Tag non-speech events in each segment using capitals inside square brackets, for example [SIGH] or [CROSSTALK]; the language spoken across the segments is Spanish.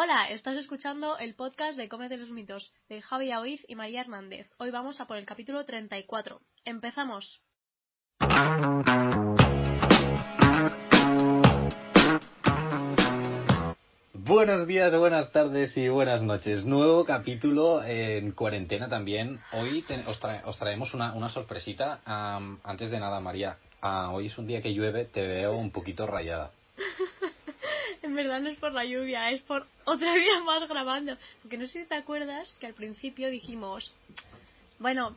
Hola, estás escuchando el podcast de Cómete los mitos de Javi Aoiz y María Hernández. Hoy vamos a por el capítulo 34. ¡Empezamos! Buenos días, buenas tardes y buenas noches. Nuevo capítulo en cuarentena también. Hoy te- os, trae- os traemos una, una sorpresita. Antes de nada, María, ah, hoy es un día que llueve, te veo un poquito rayada. [LAUGHS] En verdad no es por la lluvia, es por otro día [LAUGHS] más grabando. Porque no sé si te acuerdas que al principio dijimos, bueno,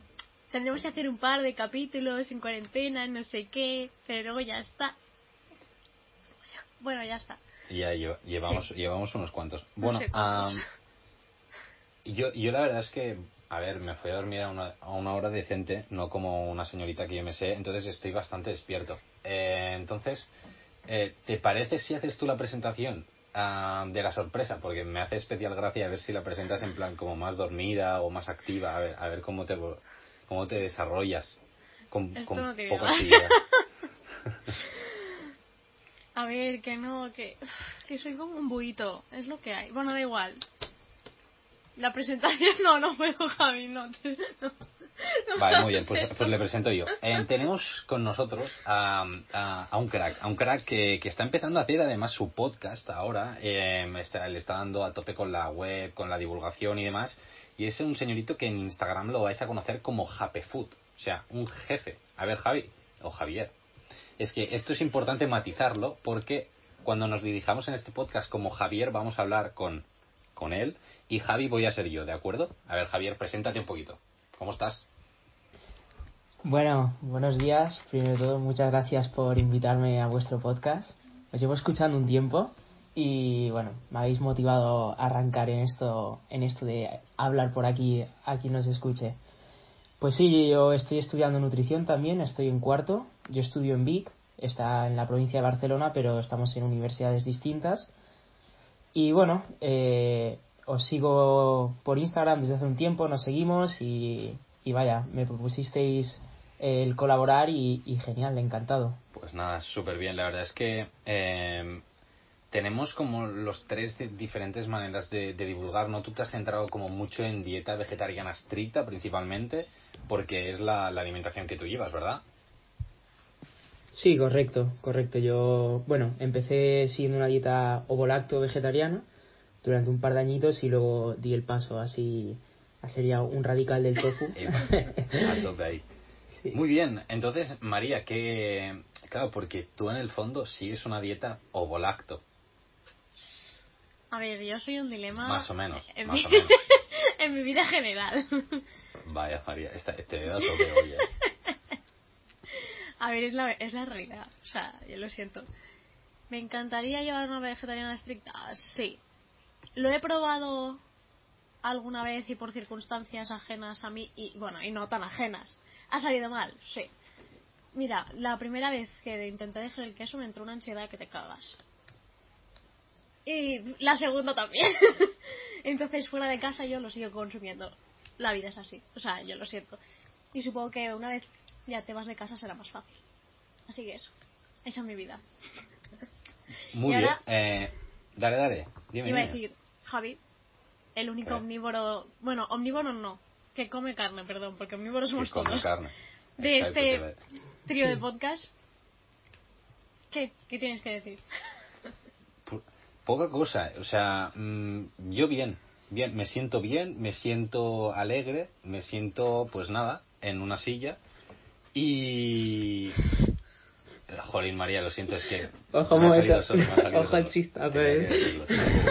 tendremos que hacer un par de capítulos en cuarentena, no sé qué, pero luego ya está. Bueno, ya está. Y ya lle- llevamos, llevamos unos cuantos. No Bueno, sé cuántos. am, yo, yo la verdad es que, a ver, me fui a dormir a una, a una hora decente, no como una señorita que yo me sé, entonces estoy bastante despierto. Eh, entonces, eh, ¿te parece si haces tú la presentación ah, de la sorpresa? Porque me hace especial gracia a ver si la presentas en plan como más dormida o más activa, a ver, a ver cómo te, cómo te desarrollas con, Esto con no tiene poca nada. actividad. [LAUGHS] A ver, que no, que, que soy como un buito, es lo que hay. Bueno, da igual. La presentación [LAUGHS] no, no puedo, Javi, no. te- no [LAUGHS] Vale, muy bien, pues, pues le presento yo. Eh, tenemos con nosotros a, a- a un crack, a un crack que, que está empezando a hacer además su podcast ahora, eh, está- le está dando a tope con la web, con la divulgación y demás, y es un señorito que en Instagram lo vais a conocer como Japefood, o sea, un jefe. A ver, Javi, o Javier, es que esto es importante matizarlo porque cuando nos dirijamos en este podcast como Javier vamos a hablar con, con él y Javi voy a ser yo, ¿de acuerdo? A ver, Javier, preséntate un poquito. ¿Cómo estás? Bueno, buenos días. Primero de todo, muchas gracias por invitarme a vuestro podcast. Os llevo escuchando un tiempo y bueno, me habéis motivado a arrancar en esto, en esto de hablar por aquí a quien nos escuche. Pues sí, yo estoy estudiando nutrición también, estoy en cuarto. Yo estudio en Vic, está en la provincia de Barcelona, pero estamos en universidades distintas. Y bueno, eh, os sigo por Instagram desde hace un tiempo, nos seguimos y, y vaya, me propusisteis el colaborar y, y genial, encantado. Pues nada, súper bien. La verdad es que eh, tenemos como los tres di- diferentes maneras de, de divulgar, ¿no? Tú te has centrado como mucho en dieta vegetariana estricta principalmente, porque es la, la alimentación que tú llevas, ¿verdad? Sí, correcto, correcto. Yo, bueno, empecé siguiendo una dieta ovolacto vegetariana durante un par de añitos y luego di el paso así a ser ya un radical del tofu. [LAUGHS] Ahí. [LAUGHS] Sí. Muy bien, entonces María, que claro, porque tú en el fondo sigues una dieta ovolacto, A ver, yo soy un dilema. más o menos, En, más mi, o [LAUGHS] menos. en mi vida general. Vaya María, esta, te veo a tope hoy, ¿eh? A ver, es la, es la realidad. O sea, yo lo siento. ¿Me encantaría llevar una vegetariana estricta? Sí. Lo he probado alguna vez y por circunstancias ajenas a mí, y bueno, y no tan ajenas. ¿Ha salido mal? Sí. Mira, la primera vez que intenté dejar el queso me entró una ansiedad que te cagas. Y la segunda también. [LAUGHS] Entonces, fuera de casa yo lo sigo consumiendo. La vida es así. O sea, yo lo siento. Y supongo que una vez ya te vas de casa será más fácil. Así que eso. Esa es mi vida. Muy Y bien. ahora- Eh, dale, dale. Dime, Iba a decir, Javi, el único omnívoro. Bueno, omnívoro no. Que come carne, perdón, porque omnívoros Que somos come todos. carne. De Exacto, este trío de podcast. ¿Qué? ¿Qué tienes que decir? Poca cosa, o sea, mm, yo bien, bien, me siento bien, me siento alegre, me siento, pues nada, en una silla y... Jolín, María, lo siento, es que... Ojo, me ha solo, me ha Ojo solo. chistazo, eh.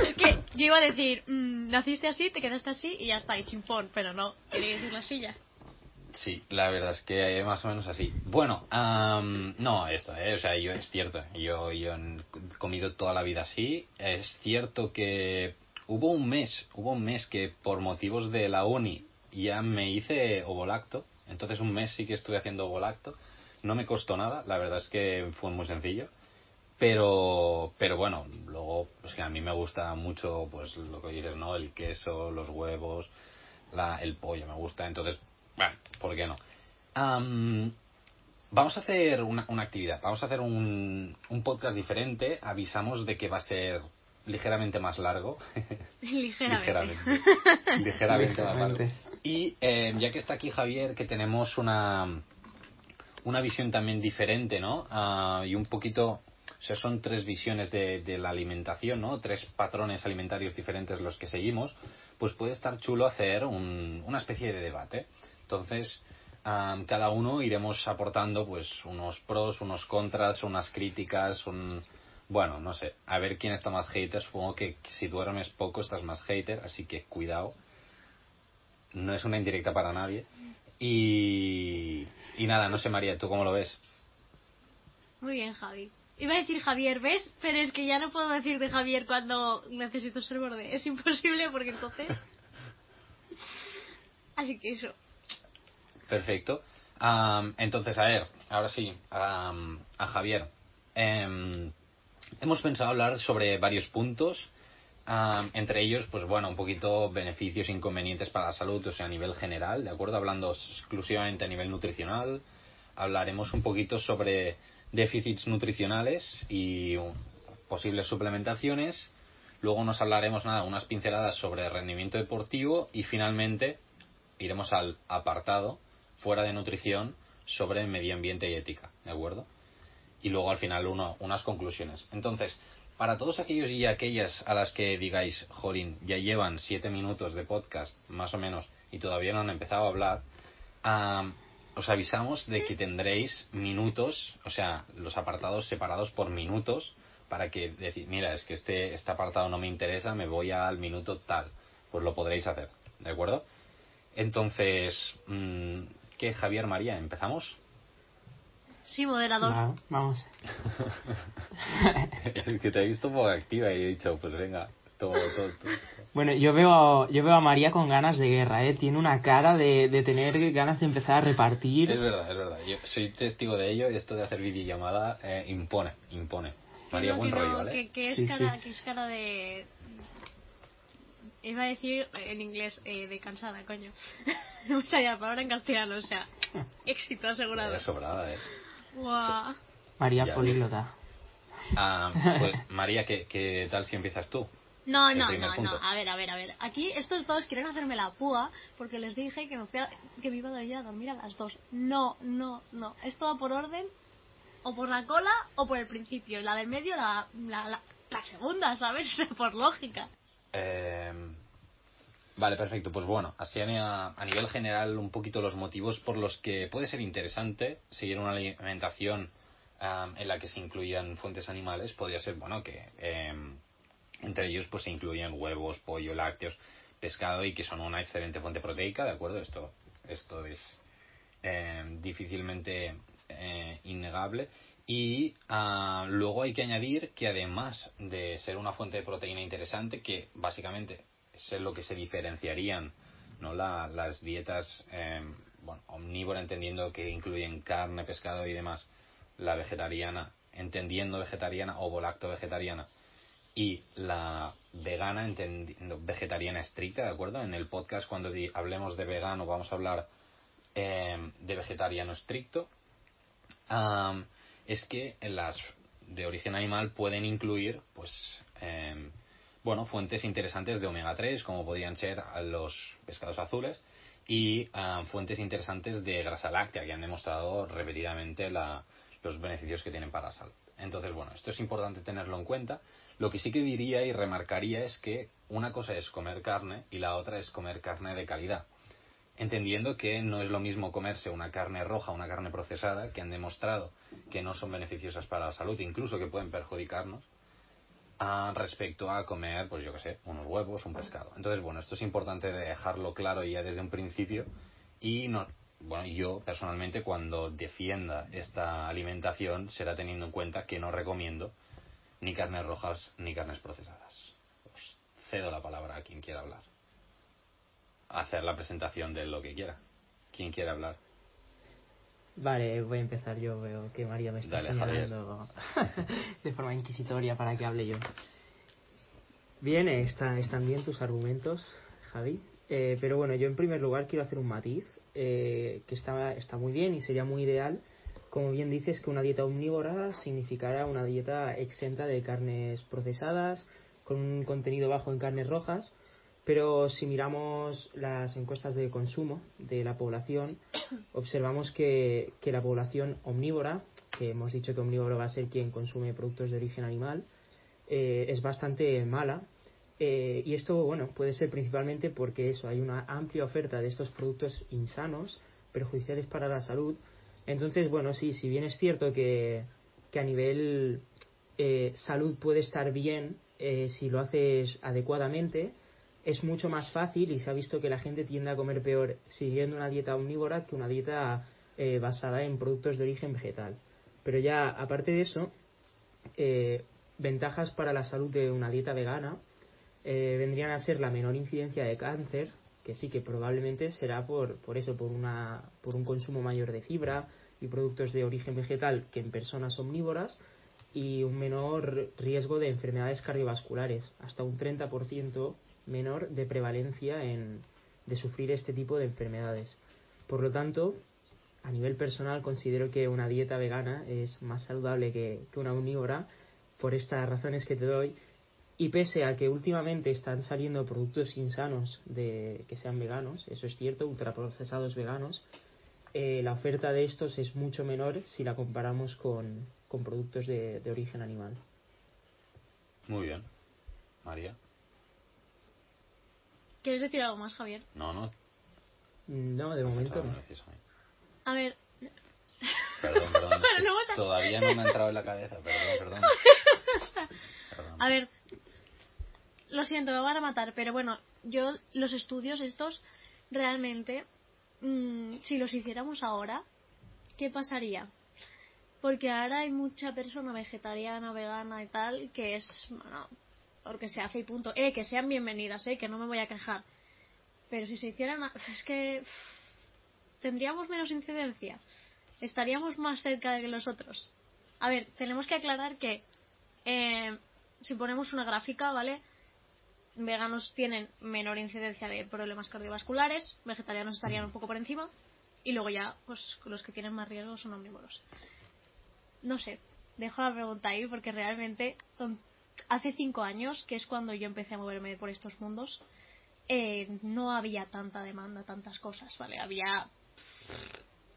Es que yo iba a decir, mm, naciste así, te quedaste así y ya está, y chimpón, pero no, tiene que decir la silla. Sí, la verdad es que eh, más o menos así. Bueno, am, no, esto, eh, o sea, yo es cierto, yo, yo he comido toda la vida así. Es cierto que hubo un mes, hubo un mes que por motivos de la uni ya me hice ovolacto, entonces un mes sí que estuve haciendo ovolacto. No me costó nada, la verdad es que fue muy sencillo. Pero, pero bueno, luego, pues que a mí me gusta mucho, pues lo que dices, ¿no? El queso, los huevos, la, el pollo me gusta, entonces, bueno, ¿por qué no? Am, vamos a hacer una, una actividad, vamos a hacer un, un podcast diferente, avisamos de que va a ser ligeramente más largo. [LAUGHS] Ligeramente. ligeramente. [LAUGHS] ligeramente más largo. Y eh, ya que está aquí Javier, que tenemos una, una visión también diferente, ¿no? Ah, y un poquito, o sea, son tres visiones de, de la alimentación, ¿no? Tres patrones alimentarios diferentes los que seguimos, pues puede estar chulo hacer un- una especie de debate. Entonces, ah, cada uno iremos aportando, pues, unos pros, unos contras, unas críticas, un... Bueno, no sé, a ver quién está más hater. Supongo que si duermes poco estás más hater, así que cuidado no es una indirecta para nadie. Y, y nada, no sé María, ¿tú cómo lo ves? Muy bien, Javi. Iba a decir Javier, ¿ves? Pero es que ya no puedo decir de Javier cuando necesito ser borde. Es imposible porque entonces... [LAUGHS] Así que eso. Perfecto. Am, entonces, a ver, ahora sí, am, a Javier. Em, hemos pensado hablar sobre varios puntos, am, entre ellos, pues bueno, un poquito beneficios e inconvenientes para la salud, o sea, a nivel general, ¿de acuerdo? Hablando exclusivamente a nivel nutricional, hablaremos un poquito sobre déficits nutricionales y um, posibles suplementaciones. Luego nos hablaremos nada, unas pinceladas sobre rendimiento deportivo y finalmente iremos al apartado fuera de nutrición sobre medio ambiente y ética, ¿de acuerdo? Y luego al final uno, unas conclusiones. Entonces, para todos aquellos y aquellas a las que digáis, Jorin, ya llevan siete minutos de podcast, más o menos, y todavía no han empezado a hablar, os avisamos de que tendréis minutos, o sea, los apartados separados por minutos, para que decir, mira, es que este, este apartado no me interesa, me voy al minuto tal. Pues lo podréis hacer, ¿de acuerdo? Entonces, mm, ¿qué, Javier María? ¿Empezamos? Sí, moderador. Va, vamos. [LAUGHS] es que te he visto un poco activa y he dicho, pues venga, todo, todo, todo. Bueno, yo veo, yo veo a María con ganas de guerra, ¿eh? Tiene una cara de, de tener ganas de empezar a repartir. Es verdad, es verdad. Yo soy testigo de ello y esto de hacer videollamada eh, impone, impone. María, buen no, rollo, ¿vale? Que, que es Sí, cara, sí. que es cara de... Iba a decir en inglés, eh, de cansada, coño. [LAUGHS] no me salía la palabra en castellano, o sea, [LAUGHS] éxito asegurado. Ya sobrada, eh. Guau. María políglota. Ah, [LAUGHS] pues María, ¿qué, ¿qué tal si empiezas tú? No, no, primer no, punto. no. A ver, a ver, a ver. Aquí estos dos quieren hacerme la púa porque les dije que me, fui a- que me iba a ir a dormir a las dos. No, no, no. Esto va por orden, o por la cola o por el principio. La del medio, la, la, la, la segunda, ¿sabes? [LAUGHS] por lógica. Eh, vale, perfecto. Pues bueno, así a, nivel general un poquito los motivos por los que puede ser interesante seguir una alimentación en la que se incluyan fuentes animales. Podría ser, bueno, que em, entre ellos pues se incluyen huevos, pollo, lácteos, pescado y que son una excelente fuente proteica, ¿de acuerdo? Esto, esto es eh, difícilmente eh, innegable. Y ah, luego hay que añadir que además de ser una fuente de proteína interesante, que básicamente es lo que se diferenciarían ¿no? La- las dietas eh, bueno, omnívora, entendiendo que incluyen carne, pescado y demás, la vegetariana, entendiendo vegetariana o volacto vegetariana, y la vegana, entendiendo vegetariana estricta, ¿de acuerdo? En el podcast, cuando hablemos de vegano, vamos a hablar eh, de vegetariano estricto. Am, es que las de origen animal pueden incluir, pues, em, bueno, fuentes interesantes de omega 3, como podrían ser los pescados azules, y ah, fuentes interesantes de grasa láctea, que han demostrado repetidamente la- los beneficios que tienen para la salud. Entonces, bueno, esto es importante tenerlo en cuenta. Lo que sí que diría y remarcaría es que una cosa es comer carne y la otra es comer carne de calidad entendiendo que no es lo mismo comerse una carne roja, una carne procesada, que han demostrado que no son beneficiosas para la salud, incluso que pueden perjudicarnos, respecto a comer, pues yo qué sé, unos huevos, un pescado. Entonces, bueno, esto es importante de dejarlo claro ya desde un principio y no, bueno, yo personalmente cuando defienda esta alimentación será teniendo en cuenta que no recomiendo ni carnes rojas ni carnes procesadas. Os cedo la palabra a quien quiera hablar hacer la presentación de lo que quiera. ¿Quién quiere hablar? Vale, voy a empezar yo. Veo que María me está Dale, señalando [LAUGHS] de forma inquisitoria para que hable yo. Bien, eh, está- están bien tus argumentos, Javi. Eh, pero bueno, yo en primer lugar quiero hacer un matiz eh, que está, está muy bien y sería muy ideal. Como bien dices, que una dieta omnívora significara una dieta exenta de carnes procesadas, con un contenido bajo en carnes rojas, pero si miramos las encuestas de consumo de la población, [COUGHS] observamos que, que la población omnívora, que hemos dicho que omnívoro va a ser quien consume productos de origen animal, eh, es bastante mala. Eh, y esto, bueno, puede ser principalmente porque eso, hay una amplia oferta de estos productos insanos, perjudiciales para la salud. Entonces, bueno, sí, si bien es cierto que, que a nivel eh, salud puede estar bien si lo haces adecuadamente, es mucho más fácil y se ha visto que la gente tiende a comer peor siguiendo una dieta omnívora que una dieta basada en productos de origen vegetal. Pero ya, aparte de eso, eh, ventajas para la salud de una dieta vegana eh, vendrían a ser la menor incidencia de cáncer, que sí que probablemente será por, por eso, por, una, por un consumo mayor de fibra y productos de origen vegetal que en personas omnívoras y un menor riesgo de enfermedades cardiovasculares, hasta un 30% menor de prevalencia en, de sufrir este tipo de enfermedades. Por lo tanto, a nivel personal considero que una dieta vegana es más saludable que, que una omnívora por estas razones que te doy. Y pese a que últimamente están saliendo productos insanos de que sean veganos, eso es cierto, ultraprocesados veganos, eh, la oferta de estos es mucho menor si la comparamos con, con productos de, de, origen animal. Muy bien. María. ¿Quieres decir algo más, Javier? No, no. No, de momento no. A ver. Perdón, perdón. [LAUGHS] Todavía no me ha entrado en la cabeza, perdón, [LAUGHS] perdón. A ver, lo siento, me van a matar, pero bueno, yo los estudios estos, realmente, mmm, si los hiciéramos ahora, ¿qué pasaría? Porque ahora hay mucha persona vegetariana, vegana y tal, que es, bueno, porque se hace y punto. Eh, que sean bienvenidas, eh, que no me voy a quejar. Pero si se hicieran, [LAUGHS] es que tendríamos menos incidencia. Estaríamos más cerca de los otros. A ver, tenemos que aclarar que eh, si ponemos una gráfica, ¿vale? Veganos tienen menor incidencia de problemas cardiovasculares, vegetarianos estarían un poco por encima, y luego ya, pues los que tienen más riesgo son omnívoros. No sé, dejo la pregunta ahí porque realmente hace cinco años, que es cuando yo empecé a moverme por estos mundos, eh, no había tanta demanda, tantas cosas, ¿vale? Había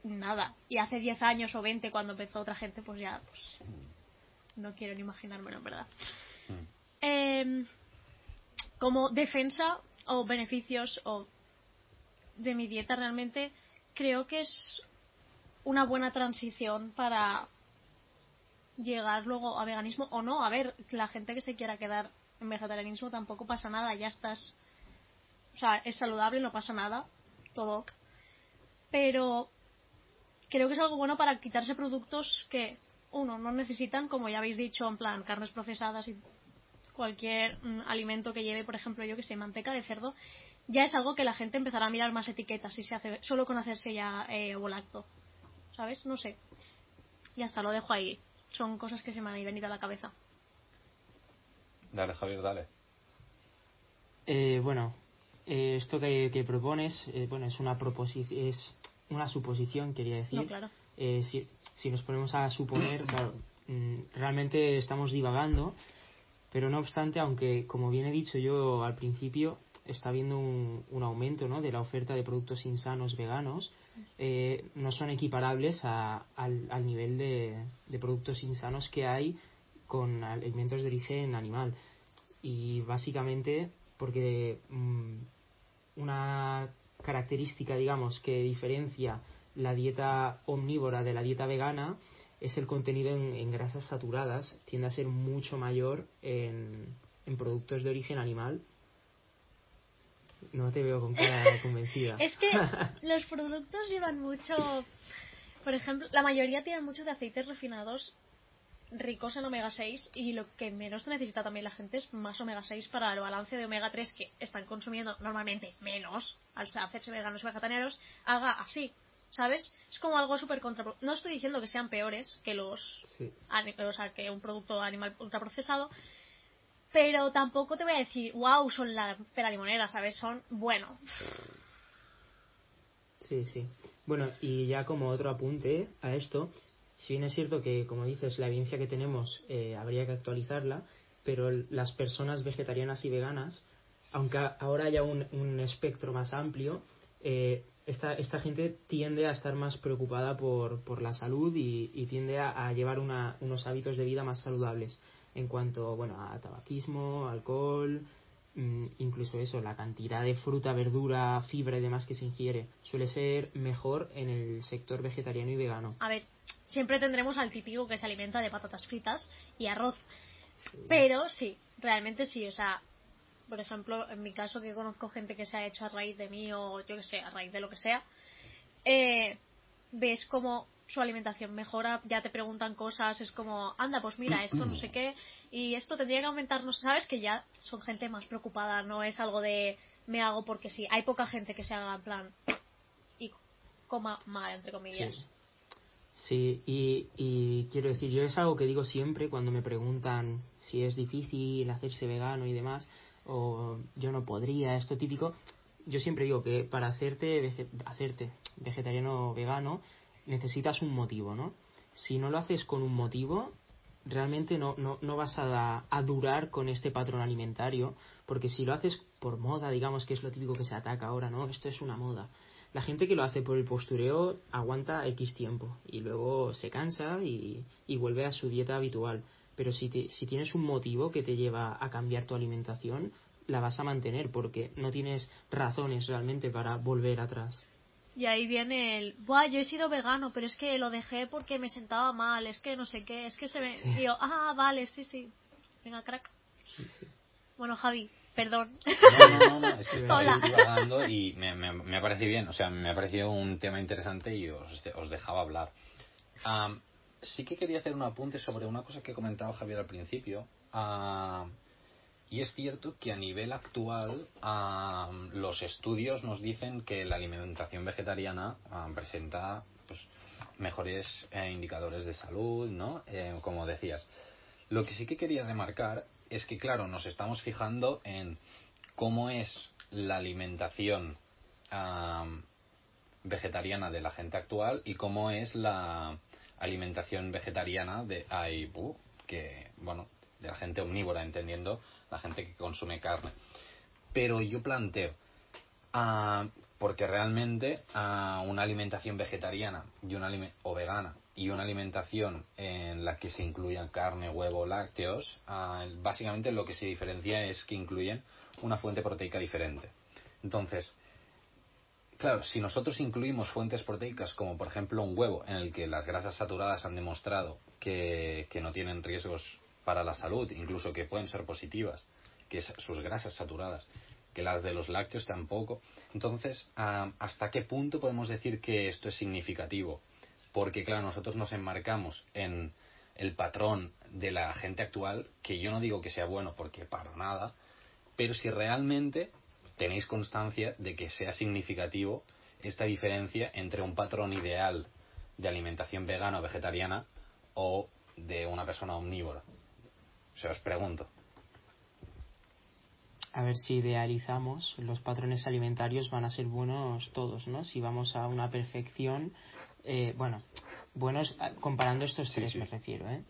nada. Y hace diez años o veinte cuando empezó otra gente, pues ya, pues no quiero ni imaginármelo, en verdad. Mm. Eh, como defensa o beneficios o de mi dieta realmente creo que es una buena transición para llegar luego a veganismo o no. A ver, la gente que se quiera quedar en vegetarianismo tampoco pasa nada, ya estás. O sea, es saludable, no pasa nada, todo. Pero creo que es algo bueno para quitarse productos que uno, no necesitan, como ya habéis dicho, en plan carnes procesadas y cualquier mm, alimento que lleve, por ejemplo, yo que sé, manteca de cerdo, ya es algo que la gente empezará a mirar más etiquetas si se hace solo con hacerse ya eh, lacto ¿Sabes? No sé. Y hasta lo dejo ahí. Son cosas que se me han venido a la cabeza. Dale, Javier, dale. Eh, bueno, eh, esto que, que propones, eh, bueno, es una proposición, es una suposición, quería decir. No, claro. Eh, si, si nos ponemos a suponer, claro, mm, realmente estamos divagando, pero no obstante, aunque como bien he dicho yo al principio, está habiendo un, un aumento ¿no? de la oferta de productos insanos veganos, eh, no son equiparables a, al, al, nivel de, de, productos insanos que hay con alimentos de origen animal. Y básicamente porque mmm, una característica, digamos, que diferencia la dieta omnívora de la dieta vegana es el contenido en, en grasas saturadas, tiende a ser mucho mayor en, en, productos de origen animal. No te veo con cara [LAUGHS] convencida. es que [LAUGHS] los productos llevan mucho, por ejemplo, la mayoría tienen mucho de aceites refinados ricos en omega 6 y lo que menos necesita también la gente es más omega 6 para el balance de omega 3 que están consumiendo normalmente menos al hacerse veganos vegetarianos, haga así. ¿Sabes? Es como algo súper contraproducente. No estoy diciendo que sean peores que los. Sí. O sea, que un producto animal ultraprocesado. Pero tampoco te voy a decir, wow, son la pera limonera, ¿sabes? Son, bueno. Sí, sí. Bueno, y ya como otro apunte a esto, si bien es cierto que, como dices, la evidencia que tenemos eh, habría que actualizarla, pero las personas vegetarianas y veganas, aunque ahora haya un, un espectro más amplio, eh, esta, esta gente tiende a estar más preocupada por, por la salud y, y tiende a, a llevar una, unos hábitos de vida más saludables en cuanto bueno a tabaquismo, alcohol, mm, incluso eso, la cantidad de fruta, verdura, fibra y demás que se ingiere suele ser mejor en el sector vegetariano y vegano. A ver, siempre tendremos al típico que se alimenta de patatas fritas y arroz. Pero sí, realmente sí, o sea, por ejemplo, en mi caso que conozco gente que se ha hecho a raíz de mí o yo que sé, a raíz de lo que sea, eh, ves como su alimentación mejora, ya te preguntan cosas, es como, anda, pues mira, esto no sé qué, y esto tendría que aumentar, no sé, sabes que ya son gente más preocupada, no es algo de me hago porque sí. Hay poca gente que se haga en plan y coma mal, entre comillas. Sí. Sí, y, y quiero decir, yo es algo que digo siempre cuando me preguntan si es difícil hacerse vegano y demás, o yo no podría, esto típico. Yo siempre digo que para hacerte, hacerte vegetariano o vegano necesitas un motivo, ¿no? Si no lo haces con un motivo, realmente no, no, no vas a, a durar con este patrón alimentario, porque si lo haces por moda, digamos que es lo típico que se ataca ahora, ¿no? Esto es una moda. La gente que lo hace por el postureo aguanta X tiempo y luego se cansa y, y vuelve a su dieta habitual. Pero si, te- si tienes un motivo que te lleva a cambiar tu alimentación, la vas a mantener porque no tienes razones realmente para volver atrás. Y ahí viene el, Buah, yo he sido vegano, pero es que lo dejé porque me sentaba mal, es que no sé qué, es que se me... Y yo, ah, vale, sí, sí. Venga, crack. Bueno, Javi, perdón. No, no, no, no, es que [LAUGHS] divagando y me, me, me ha parecido bien, o sea, me ha parecido un tema interesante y os, os dejaba hablar. Sí que quería hacer un apunte sobre una cosa que comentaba Javier al principio. Am, y es cierto que a nivel actual am, los estudios nos dicen que la alimentación vegetariana am, presenta pues, mejores eh, indicadores de salud, ¿no? Eh, como decías. Lo que sí que quería remarcar es que, claro, nos estamos fijando en cómo es la alimentación vegetariana de la gente actual y cómo es la alimentación vegetariana de ay, bu, que bueno de la gente omnívora entendiendo la gente que consume carne pero yo planteo ah, porque realmente ah, una alimentación vegetariana y una o vegana y una alimentación en la que se incluyan carne, huevo, lácteos, ah, básicamente lo que se diferencia es que incluyen una fuente proteica diferente. Entonces, Claro, si nosotros incluimos fuentes proteicas como por ejemplo un huevo en el que las grasas saturadas han demostrado que, que no tienen riesgos para la salud, incluso que pueden ser positivas, que es sus grasas saturadas, que las de los lácteos tampoco, entonces ah, ¿hasta qué punto podemos decir que esto es significativo? Porque claro, nosotros nos enmarcamos en el patrón de la gente actual, que yo no digo que sea bueno porque para nada, pero si realmente tenéis constancia de que sea significativo esta diferencia entre un patrón ideal de alimentación vegana o vegetariana o de una persona omnívora. O sea, os pregunto. A ver si idealizamos, los patrones alimentarios van a ser buenos todos, ¿no? Si vamos a una perfección, eh, bueno, buenos ah, comparando estos Sí, tres sí. me refiero, ¿eh?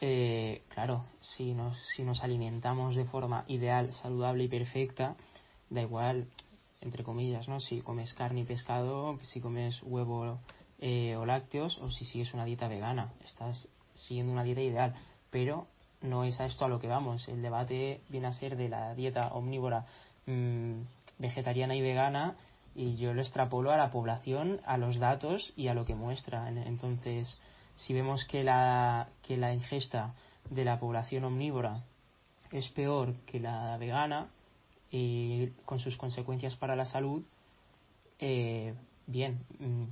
Eh, claro, si nos, si nos alimentamos de forma ideal, saludable y perfecta, da igual, entre comillas, ¿no? Si comes carne y pescado, si comes huevo eh, o lácteos, o si sigues una dieta vegana, estás siguiendo una dieta ideal, pero no es a esto a lo que vamos. El debate viene a ser de la dieta omnívora mm, vegetariana y vegana y yo lo extrapolo a la población, a los datos y a lo que muestra. En- Entonces, si vemos que la, que la ingesta de la población omnívora es peor que la vegana y con sus consecuencias para la salud, eh, bien, mm,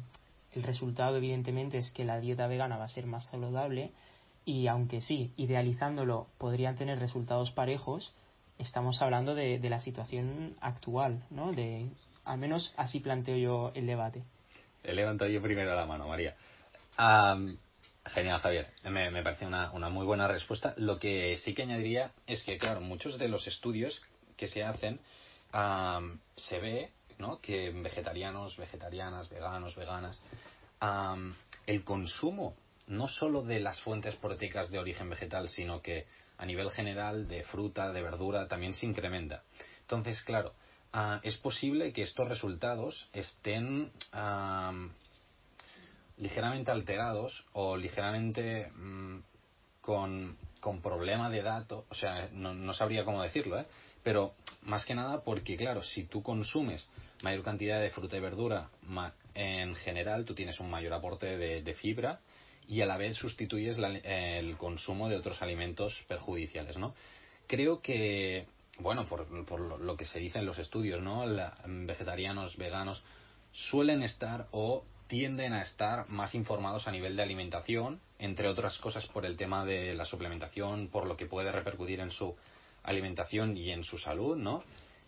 el resultado evidentemente es que la dieta vegana va a ser más saludable y aunque sí, idealizándolo podrían tener resultados parejos, estamos hablando de, de la situación actual, ¿no? De, al menos así planteo yo el debate. He levantado yo primero la mano, María. Genial, Javier. Me, me parece una, una muy buena respuesta. Lo que sí que añadiría es que, claro, muchos de los estudios que se hacen am, se ve ¿no? que vegetarianos, vegetarianas, veganos, veganas, am, el consumo no solo de las fuentes proteicas de origen vegetal, sino que a nivel general de fruta, de verdura, también se incrementa. Entonces, claro, ah, es posible que estos resultados estén ligeramente alterados o ligeramente mm, con, con, problema de datos, o sea, no, no sabría cómo decirlo, ¿eh? Pero más que nada porque, claro, si tú consumes mayor cantidad de fruta y verdura, en general tú tienes un mayor aporte de, fibra y a la vez sustituyes el consumo de otros alimentos perjudiciales, ¿no? Creo que, bueno, por, por lo que se dice en los estudios, ¿no? vegetarianos, veganos, suelen estar o tienden a estar más informados a nivel de alimentación, entre otras cosas por el tema de la suplementación, por lo que puede repercutir en su alimentación y en su salud, ¿no?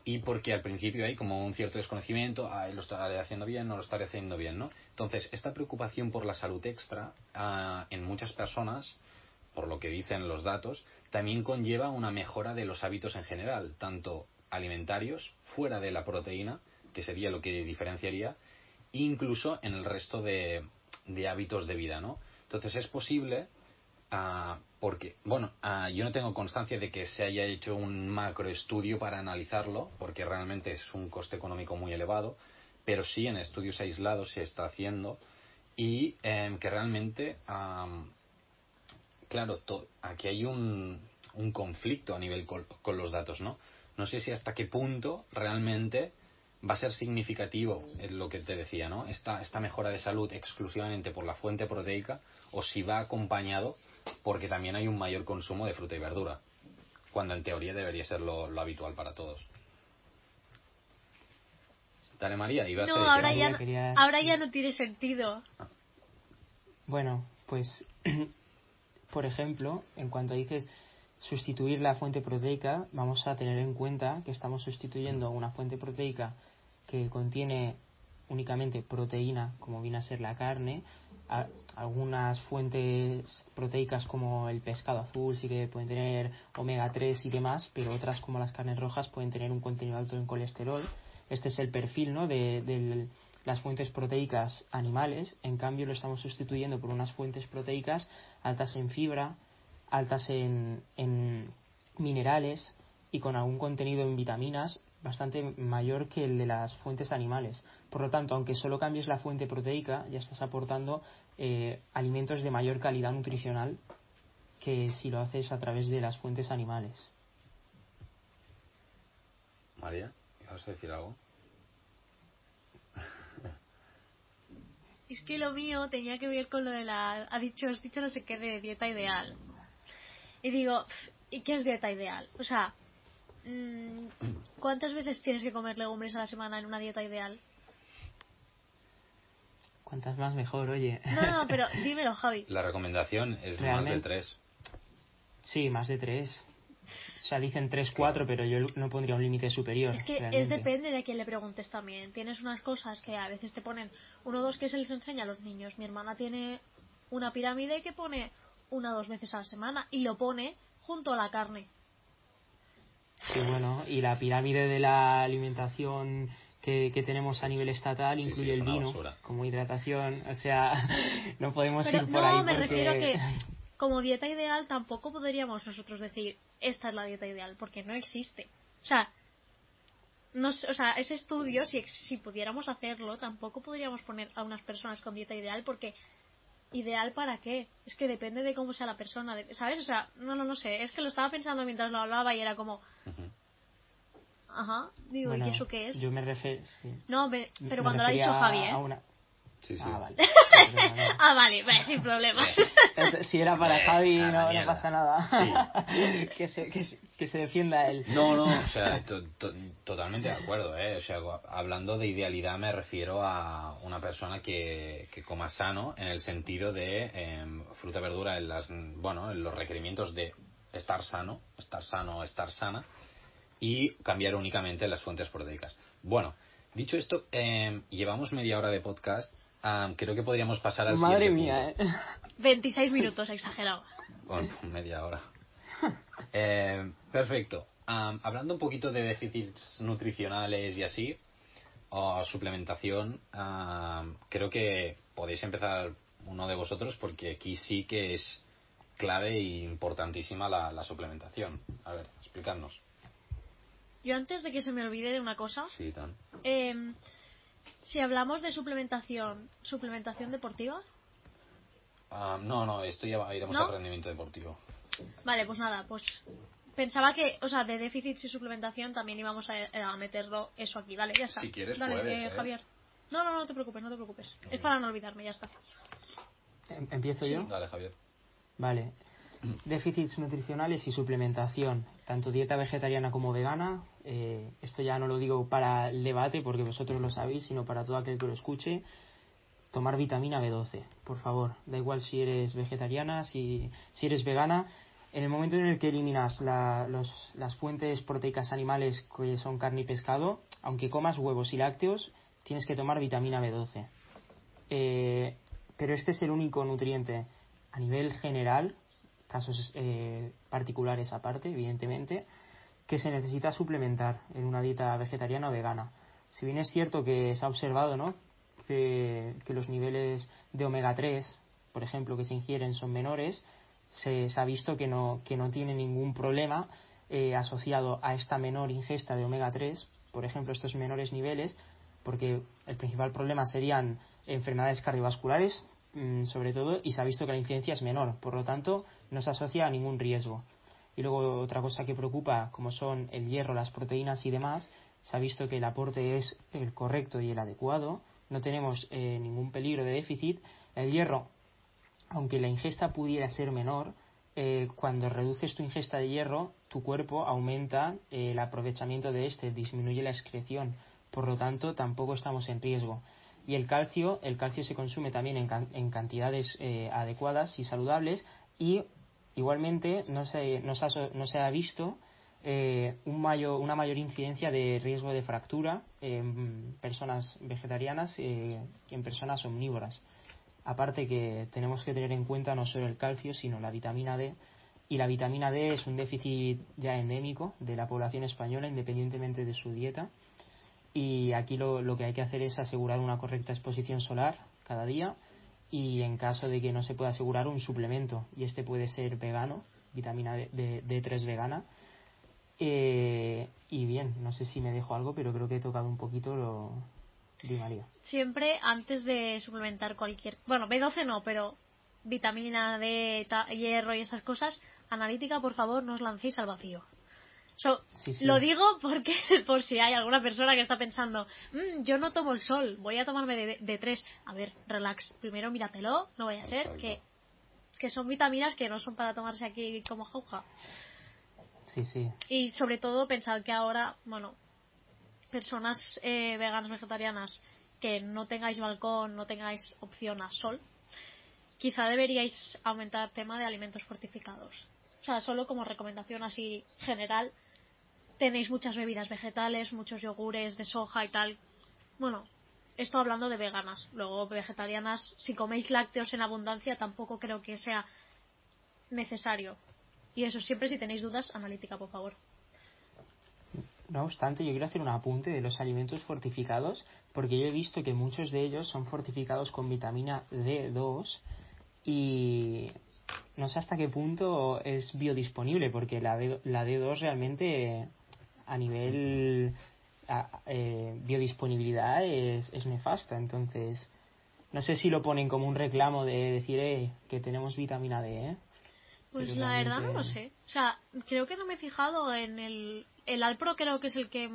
Y porque al principio hay como un cierto desconocimiento, lo estaré haciendo bien, no lo estaré haciendo bien, ¿no? Entonces, esta preocupación por la salud extra ah, en muchas personas, por lo que dicen los datos, también conlleva una mejora de los hábitos en general, tanto alimentarios, fuera de la proteína, que sería lo que diferenciaría, incluso en el resto de, hábitos de vida, ¿no? Entonces es posible, ah, porque, bueno, ah, yo no tengo constancia de que se haya hecho un macroestudio para analizarlo, porque realmente es un coste económico muy elevado, pero sí en estudios aislados se está haciendo y em, que realmente, claro, aquí hay un, un conflicto a nivel con los datos, ¿no? No sé si hasta qué punto realmente va a ser significativo lo que te decía, ¿no? Esta, esta mejora de salud exclusivamente por la fuente proteica o si va acompañado porque también hay un mayor consumo de fruta y verdura, cuando en teoría debería ser lo, habitual para todos. Dale María, ibas no, ahora ya, ahora ya no tiene sentido. Bueno, pues, [CLEARS THROAT] por ejemplo, en cuanto dices sustituir la fuente proteica, vamos a tener en cuenta que estamos sustituyendo una fuente proteica que contiene únicamente proteína, como viene a ser la carne. Algunas fuentes proteicas como el pescado azul sí que pueden tener omega 3 y demás, pero otras como las carnes rojas pueden tener un contenido alto en colesterol. Este es el perfil ¿no? de, de las fuentes proteicas animales. En cambio, lo estamos sustituyendo por unas fuentes proteicas altas en fibra, altas en, en minerales y con algún contenido en vitaminas bastante mayor que el de las fuentes animales. Por lo tanto, aunque solo cambies la fuente proteica, ya estás aportando eh, alimentos de mayor calidad nutricional que si lo haces a través de las fuentes animales. María, ¿vas a decir algo? Es que lo mío tenía que ver con lo de la... Ha dicho, has dicho no sé qué de dieta ideal. Y digo, ¿y qué es dieta ideal? O sea, ¿Cuántas veces tienes que comer legumbres a la semana en una dieta ideal? Cuantas más mejor, oye. No, no, pero [LAUGHS] dímelo, Javi. La recomendación es más de tres. Sí, más de tres. O sea, dicen tres, cuatro, pero yo no pondría un límite superior. Es que es depende de quién le preguntes también. Tienes unas cosas que a veces te ponen uno o dos que se les enseña a los niños. Mi hermana tiene una pirámide que pone una o dos veces a la semana y lo pone junto a la carne. Sí, bueno, y la pirámide de la alimentación que, tenemos a nivel estatal incluye el vino como hidratación. O sea, [LAUGHS] no podemos ir por no, ahí. No, me refiero que como dieta ideal tampoco podríamos nosotros decir esta es la dieta ideal, porque no existe. O sea, no, o sea ese estudio, si, si pudiéramos hacerlo, tampoco podríamos poner a unas personas con dieta ideal, porque ¿Ideal para qué? Es que depende de cómo sea la persona, ¿sabes? O sea, no, no, no sé. Es que lo estaba pensando mientras lo hablaba y era como... Ajá, digo, ¿y eso qué es? Yo me refiero... No, pero cuando lo ha dicho Javi, ¿eh? Sí, sí. Ah, vale. [LAUGHS] ah, vale, sin problemas. si era para eh, Javi, no, pasa nada. [LAUGHS] que, se, que, que, se defienda él. No, no, o sea, totalmente de acuerdo. ¿eh? O sea, hablando de idealidad me refiero a una persona que, que coma sano en el sentido de eh, fruta y verdura en, las, bueno, en los requerimientos de estar sano, estar sano, estar sana y cambiar únicamente las fuentes proteicas. Bueno, dicho esto, eh, llevamos media hora de podcast Ah, creo que podríamos pasar al Madre mía, ¿eh? 26 minutos, exagerado. Bueno, media hora. [LAUGHS] Eh, perfecto. hablando un poquito de déficits nutricionales y así, o suplementación, creo que podéis empezar uno de vosotros porque aquí sí que es clave e importantísima la, la suplementación. A ver, explicadnos. Yo antes de que se me olvide de una cosa, Sí, tan. eh, si hablamos de suplementación, suplementación deportiva, Ah, no, no, esto ya iremos ¿No? al rendimiento deportivo. vale, pues nada, pues pensaba que, o sea, de déficit y suplementación también íbamos a, a meterlo eso aquí, vale, ya está. Si quieres, Dale, puedes, eh, ¿eh? Javier. No, no, no te preocupes, no te preocupes. Es para no olvidarme, ya está. Em- ¿Empiezo yo? Dale, Javier. Vale. Déficits nutricionales y suplementación, tanto dieta vegetariana como vegana. eh, esto ya no lo digo para el debate porque vosotros lo sabéis, sino para todo aquel que lo escuche. Tomar vitamina B12, por favor. Da igual si eres vegetariana, si, si eres vegana. En el momento en el que eliminas la- los- las fuentes proteicas animales que son carne y pescado, aunque comas huevos y lácteos, tienes que tomar vitamina B12. Eh, pero este es el único nutriente a nivel general, casos eh, particulares aparte, evidentemente, que se necesita suplementar en una dieta vegetariana o vegana. Si bien es cierto que se ha observado ¿no? que, los niveles de omega 3, por ejemplo, que se ingieren son menores, se, ha visto que no, que no tiene ningún problema eh, asociado a esta menor ingesta de omega 3, por ejemplo, estos menores niveles, porque el principal problema serían enfermedades cardiovasculares, sobre todo, y se ha visto que la incidencia es menor, por lo tanto, no se asocia a ningún riesgo. Y luego otra cosa que preocupa, como son el hierro, las proteínas y demás, se ha visto que el aporte es el correcto y el adecuado, no tenemos eh, ningún peligro de déficit. El hierro, aunque la ingesta pudiera ser menor, eh, cuando reduces tu ingesta de hierro, tu cuerpo aumenta eh, el aprovechamiento de este, disminuye la excreción. Por lo tanto, tampoco estamos en riesgo. Y el calcio, el calcio se consume también en, can- en cantidades eh, adecuadas y saludables y igualmente no se, no se ha, no se ha visto eh, un mayor, una mayor incidencia de riesgo de fractura en personas vegetarianas eh, que en personas omnívoras. Aparte que tenemos que tener en cuenta no solo el calcio, sino la vitamina D. Y la vitamina D es un déficit ya endémico de la población española, independientemente de su dieta. Y aquí lo, lo que hay que hacer es asegurar una correcta exposición solar cada día y en caso de que no se pueda asegurar un suplemento. Y este puede ser vegano, vitamina D, D- D3 vegana. Eh, y bien, no sé si me dejo algo, pero creo que he tocado un poquito lo. Siempre antes de suplementar cualquier. Bueno, B12 no, pero vitamina D, hierro y estas cosas, analítica, por favor, no os lancéis al vacío. So, Sí, sí. Lo digo porque, [LAUGHS] por si hay alguna persona que está pensando, "Mm, yo no tomo el sol, voy a tomarme de, de tres. A ver, relax, primero míratelo, no vaya a ser Exacto. que, que son vitaminas que no son para tomarse aquí como jauja. Sí, sí. Y sobre todo pensad que ahora, bueno, personas eh, veganas, vegetarianas, que no tengáis balcón, no tengáis opción a sol, quizá deberíais aumentar tema de alimentos fortificados. O sea, solo como recomendación así general, tenéis muchas bebidas vegetales, muchos yogures de soja y tal. Bueno, esto hablando de veganas. Luego, vegetarianas, si coméis lácteos en abundancia, tampoco creo que sea necesario. Y eso, siempre si tenéis dudas, analítica, por favor. No obstante, yo quiero hacer un apunte de los alimentos fortificados, porque yo he visto que muchos de ellos son fortificados con vitamina D2 y no sé hasta qué punto es biodisponible, porque la, D, la D2 realmente a nivel a- eh, biodisponibilidad es, es nefasta. Entonces, no sé si lo ponen como un reclamo de decir eh, que tenemos vitamina D, ¿eh? Pues Pero la verdad no lo sé. O sea, creo que no me he fijado en el... El Alpro creo que es el que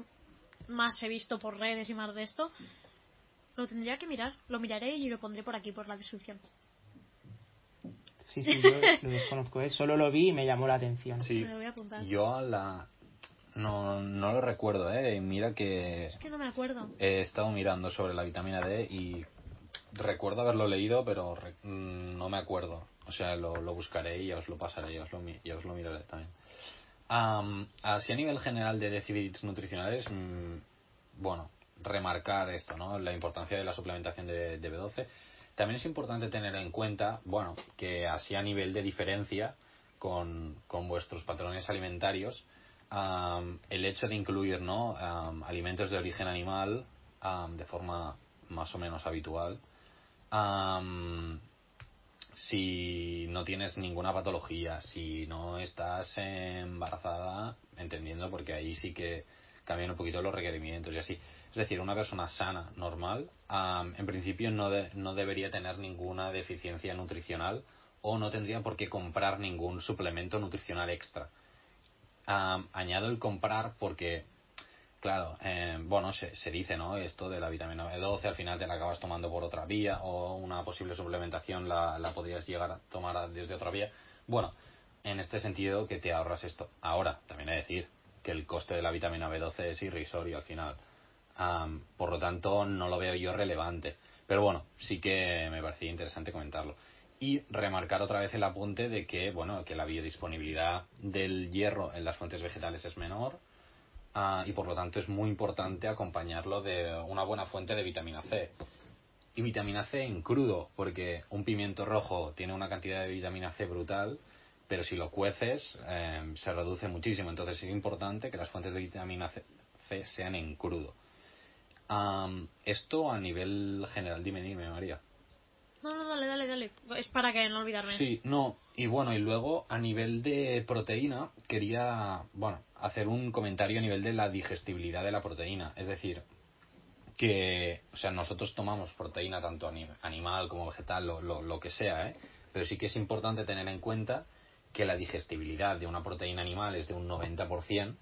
más he visto por redes y más de esto. Lo tendría que mirar. Lo miraré y lo pondré por aquí, por la descripción. Sí, sí, yo lo desconozco, ¿eh? solo lo vi y me llamó la atención. Sí, Me lo voy a apuntar. yo a la... No, no lo recuerdo, ¿eh? Mira que Es que no me acuerdo. he estado mirando sobre la vitamina D y recuerdo haberlo leído, pero re- mm, no me acuerdo. O sea, lo, lo buscaré y ya os lo pasaré, ya os lo, mi- ya os lo miraré también. Am, así a nivel general de déficits nutricionales, mm, bueno, remarcar esto, ¿no? La importancia de la suplementación de, de B12. También es importante tener en cuenta, bueno, que así a nivel de diferencia con, con vuestros patrones alimentarios, am, el hecho de incluir, ¿no? alimentos de origen animal am, de forma más o menos habitual, si no tienes ninguna patología, si no estás embarazada, entendiendo, porque ahí sí que cambian un poquito los requerimientos y así. Es decir, una persona sana, normal, en principio no, no debería tener ninguna deficiencia nutricional o no tendría por qué comprar ningún suplemento nutricional extra. añado el comprar porque Claro, eh, bueno, se, se, dice, ¿no? Esto de la vitamina B12, al final te la acabas tomando por otra vía o una posible suplementación la, la podrías llegar a tomar desde otra vía. Bueno, en este sentido que te ahorras esto. Ahora, también de decir que el coste de la vitamina B12 es irrisorio al final. Por lo tanto, no lo veo yo relevante. Pero bueno, sí que me parecía interesante comentarlo. Y remarcar otra vez el apunte de que, bueno, que la biodisponibilidad del hierro en las fuentes vegetales es menor Ah, y por lo tanto es muy importante acompañarlo de una buena fuente de vitamina C. Y vitamina C en crudo, porque un pimiento rojo tiene una cantidad de vitamina C brutal, pero si lo cueces eh, se reduce muchísimo. Entonces es importante que las fuentes de vitamina C, sean en crudo. Esto a nivel general, dime, dime, María. No, no, dale, dale, dale. Es para que no olvidarme. Sí, no. Y bueno, y luego a nivel de proteína, quería, bueno, hacer un comentario a nivel de la digestibilidad de la proteína. Es decir, que, o sea, nosotros tomamos proteína tanto animal como vegetal, lo, lo, lo que sea, ¿eh? Pero sí que es importante tener en cuenta que la digestibilidad de una proteína animal es de un 90%,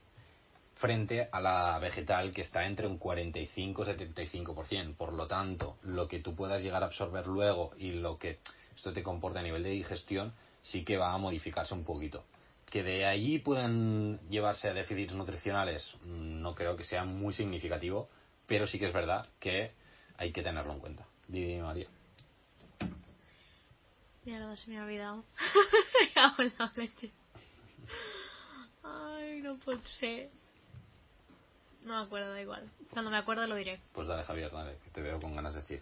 frente a la vegetal que está entre un 45 y 75%. Por lo tanto, lo que tú puedas llegar a absorber luego y lo que esto te comporta a nivel de digestión sí que va a modificarse un poquito. Que de allí puedan llevarse a déficits nutricionales, mm, no creo que sea muy significativo, pero sí que es verdad que hay que tenerlo en cuenta. Didi María. Se me ha olvidado. [LAUGHS] me la leche. Ay, no puede ser. No me acuerdo, da igual. Cuando me acuerdo lo diré. Pues dale, Javier, dale, que te veo con ganas de decir.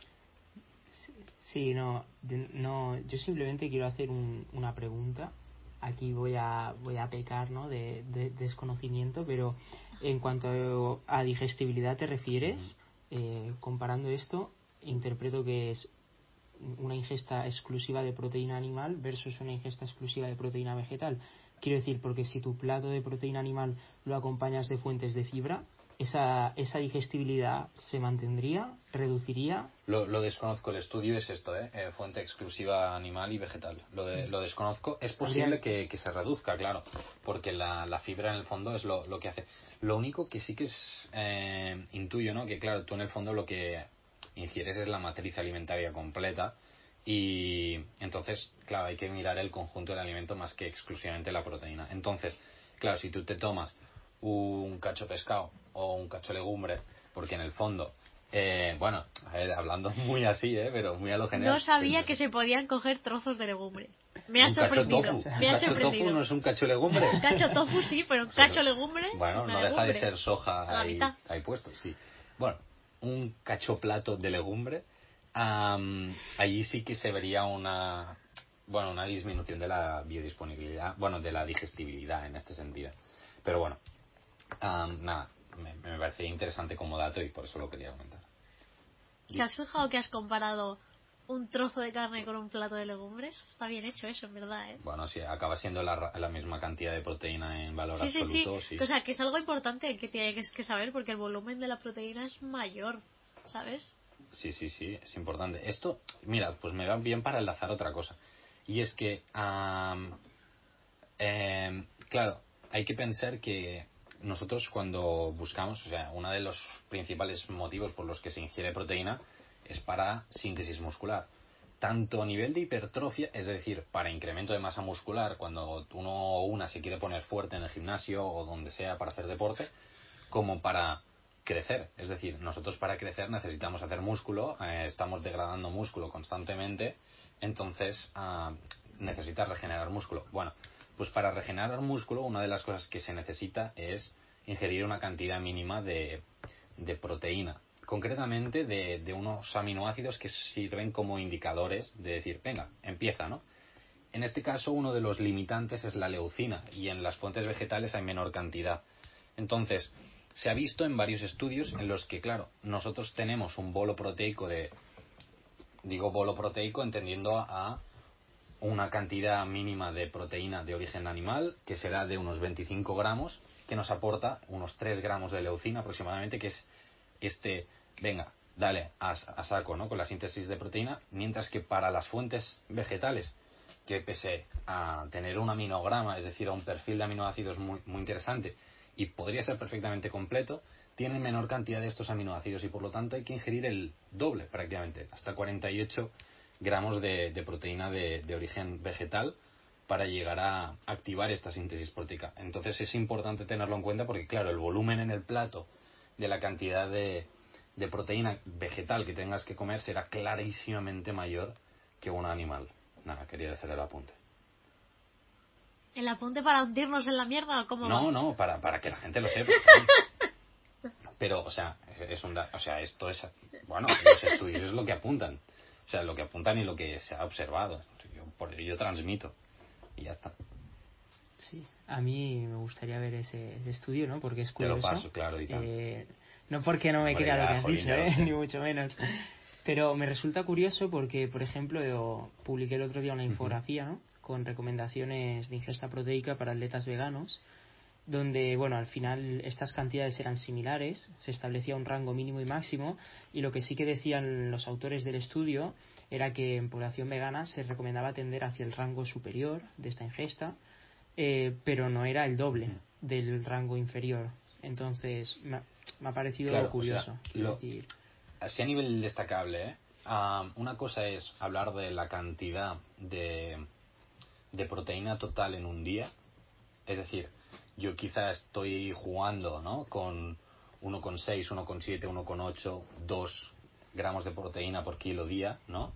Sí, no, yo, no, yo simplemente quiero hacer una pregunta. Aquí voy a, voy a pecar ¿no? de, desconocimiento, pero en cuanto a digestibilidad te refieres, eh, comparando esto, interpreto que es una ingesta exclusiva de proteína animal versus una ingesta exclusiva de proteína vegetal. Quiero decir, porque si tu plato de proteína animal lo acompañas de fuentes de fibra, esa, esa digestibilidad se mantendría, reduciría. Lo, lo desconozco, el estudio es esto, ¿eh? ¿eh? fuente exclusiva animal y vegetal. Lo, de, lo desconozco. Es posible que, que, se reduzca, claro, porque la, la, fibra en el fondo es lo, lo, que hace. Lo único que sí que es eh, intuyo, ¿no? Que claro, tú en el fondo lo que ingieres es la matriz alimentaria completa y entonces, claro, hay que mirar el conjunto del alimento más que exclusivamente la proteína. Entonces, claro, si tú te tomas un cacho pescado o un cacho legumbre, porque en el fondo, eh, bueno, hablando [LAUGHS] muy así, ¿eh? pero muy a lo general. No sabía que se podían coger trozos de legumbre. Me ha sorprendido. Cacho Me ha cacho tofu no es un cacho legumbre. Un cacho tofu sí, pero un [LAUGHS] cacho legumbre. Bueno, no deja de ser soja ahí, ahí, puesto, sí. Bueno, un cacho plato de legumbre, allí sí que se vería una, bueno, una disminución de la biodisponibilidad, bueno, de la digestibilidad en este sentido. Pero bueno, nada, me, me parecía interesante como dato y por eso lo quería comentar. ¿Te has fijado que has comparado un trozo de carne con un plato de legumbres? Está bien hecho eso, en verdad, ¿eh? Bueno, sí, acaba siendo la, la misma cantidad de proteína en valor sí, absoluto. Sí, sí, O sea, que es algo importante que tiene que saber porque el volumen de la proteína es mayor, ¿sabes? Sí, sí, sí, es importante. Esto, mira, pues me va bien para enlazar otra cosa. Y es que, eh, claro, hay que pensar que nosotros cuando buscamos, o sea, uno de los principales motivos por los que se ingiere proteína es para síntesis muscular. Tanto a nivel de hipertrofia, es decir, para incremento de masa muscular, cuando uno o una se quiere poner fuerte en el gimnasio o donde sea para hacer deporte, como para crecer. Es decir, nosotros para crecer necesitamos hacer músculo, eh, estamos degradando músculo constantemente, entonces ah, necesitas regenerar músculo. Bueno, pues para regenerar músculo, una de las cosas que se necesita es ingerir una cantidad mínima de, de proteína. Concretamente de, de, unos aminoácidos que sirven como indicadores de decir, venga, empieza, ¿no? En este caso, uno de los limitantes es la leucina y en las fuentes vegetales hay menor cantidad. Entonces, se ha visto en varios estudios en los que, claro, nosotros tenemos un bolo proteico de. Digo bolo proteico entendiendo a una cantidad mínima de proteína de origen animal, que será de unos 25 gramos, que nos aporta unos 3 gramos de leucina aproximadamente, que es este, venga, dale a, saco ¿no? con la síntesis de proteína, mientras que para las fuentes vegetales, que pese a tener un aminograma, es decir, a un perfil de aminoácidos muy, muy interesante y podría ser perfectamente completo, tienen menor cantidad de estos aminoácidos y por lo tanto hay que ingerir el doble prácticamente, hasta 48 gramos de, proteína de, de, origen vegetal para llegar a activar esta síntesis proteica. Entonces es importante tenerlo en cuenta porque claro, el volumen en el plato de la cantidad de, de proteína vegetal que tengas que comer será clarísimamente mayor que un animal. Nada, quería hacer el apunte. ¿El apunte para hundirnos en la mierda o cómo No, no, para, para que la gente lo sepa. [LAUGHS] Pero, o sea, es un, o sea, esto es, bueno, los estudios es lo que apuntan. O sea, lo que apuntan y lo que se ha observado. Yo, por ello yo transmito. Y ya está. Sí, a mí me gustaría ver ese, estudio, ¿no? Porque es curioso. Te lo paso, claro, y eh, no porque no me crea lo que has dicho, ¿eh? [LAUGHS] ni mucho menos. Pero me resulta curioso porque, por ejemplo, yo publiqué el otro día una infografía ¿no? con recomendaciones de ingesta proteica para atletas veganos, donde, bueno, al final estas cantidades eran similares, se establecía un rango mínimo y máximo, y lo que sí que decían los autores del estudio era que en población vegana se recomendaba tender hacia el rango superior de esta ingesta, eh, pero no era el doble del rango inferior. Entonces, me, ha parecido curioso. así a nivel destacable, ¿eh? una cosa es hablar de la cantidad de, de proteína total en un día. Es decir, yo quizá estoy jugando ¿no? con 1,6, 1,7, 1,8, 2 gramos de proteína por kilo día, ¿no?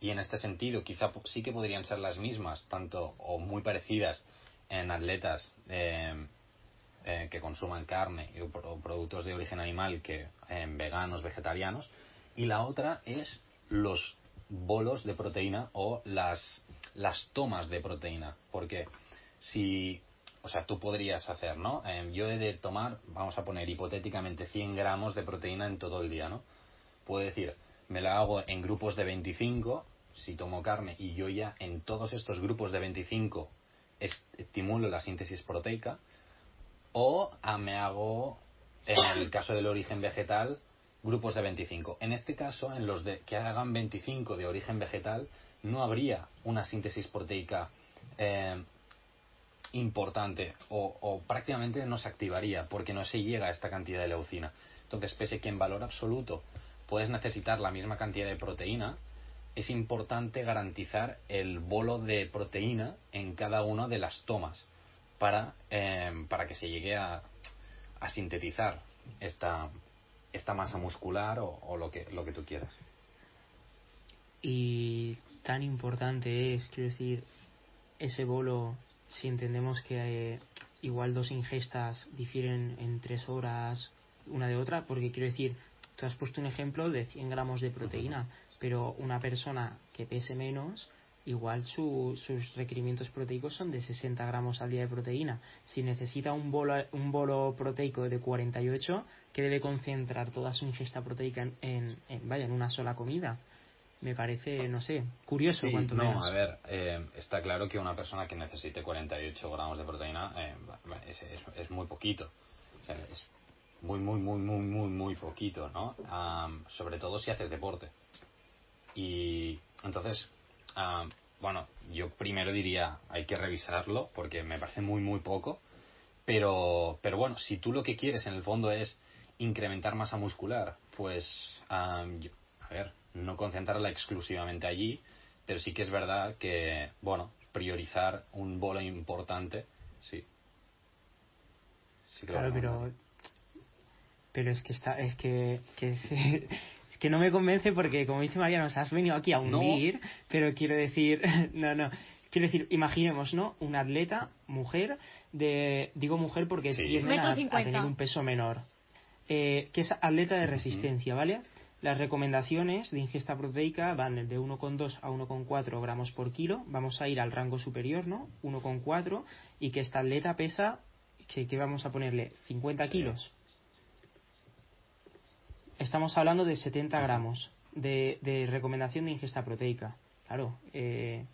Y en este sentido, quizá sí que podrían ser las mismas, tanto o muy parecidas en atletas eh, eh, que consuman carne o productos de origen animal que en veganos, vegetarianos. Y la otra es los bolos de proteína o las, las tomas de proteína. Porque si, o sea, tú podrías hacer, ¿no? Eh, yo he de tomar, vamos a poner hipotéticamente 100 gramos de proteína en todo el día, ¿no? Puedo decir, me la hago en grupos de 25 si tomo carne y yo ya en todos estos grupos de 25 estimulo la síntesis proteica o me hago, en el [COUGHS] caso del origen vegetal, grupos de 25. En este caso, en los de que hagan 25 de origen vegetal, no habría una síntesis proteica eh, importante o, o, prácticamente no se activaría porque no se llega a esta cantidad de leucina. Entonces, pese que en valor absoluto puedes necesitar la misma cantidad de proteína, es importante garantizar el bolo de proteína en cada una de las tomas para, em, para que se llegue a, a sintetizar esta, esta masa muscular o, lo, que, lo que tú quieras. Y tan importante es, quiero decir, ese bolo, si entendemos que eh, igual dos ingestas difieren en tres horas una de otra, porque quiero decir, tú has puesto un ejemplo de 100 gramos de proteína, pero una persona que pese menos igual sus requerimientos proteicos son de 60 gramos al día de proteína. Si necesita un bolo, un bolo proteico de 48, que debe concentrar toda su ingesta proteica en, vaya, en una sola comida. Me parece, no sé, curioso sí, cuanto no, a ver, eh, está claro que una persona que necesite 48 gramos de proteína eh, es, muy poquito. es muy, muy, muy, muy, muy, muy poquito, ¿no? sobre todo si haces deporte. Y entonces, Ah, bueno, yo primero diría, hay que revisarlo porque me parece muy, muy poco. Pero, pero bueno, si tú lo que quieres en el fondo es incrementar masa muscular, pues, a ver, no concentrarla exclusivamente allí, pero sí que es verdad que, bueno, priorizar un bolo importante, sí. sí claro, pero, pero es que está, es que, que [LAUGHS] es que no me convence porque, como dice María, nos has venido aquí a hundir, pero quiero decir, [LAUGHS] no, no. Quiero decir, imaginemos, ¿no? Una atleta, mujer, de, digo mujer porque tiene a, tener un peso menor, eh, que es atleta de resistencia, ¿vale? Las recomendaciones de ingesta proteica van de 1,2 a 1,4 gramos por kilo. Vamos a ir al rango superior, ¿no? 1,4 y que esta atleta pesa, que, que vamos a ponerle 50 kilos estamos hablando de 70 gramos de, recomendación de ingesta proteica. Claro, eh,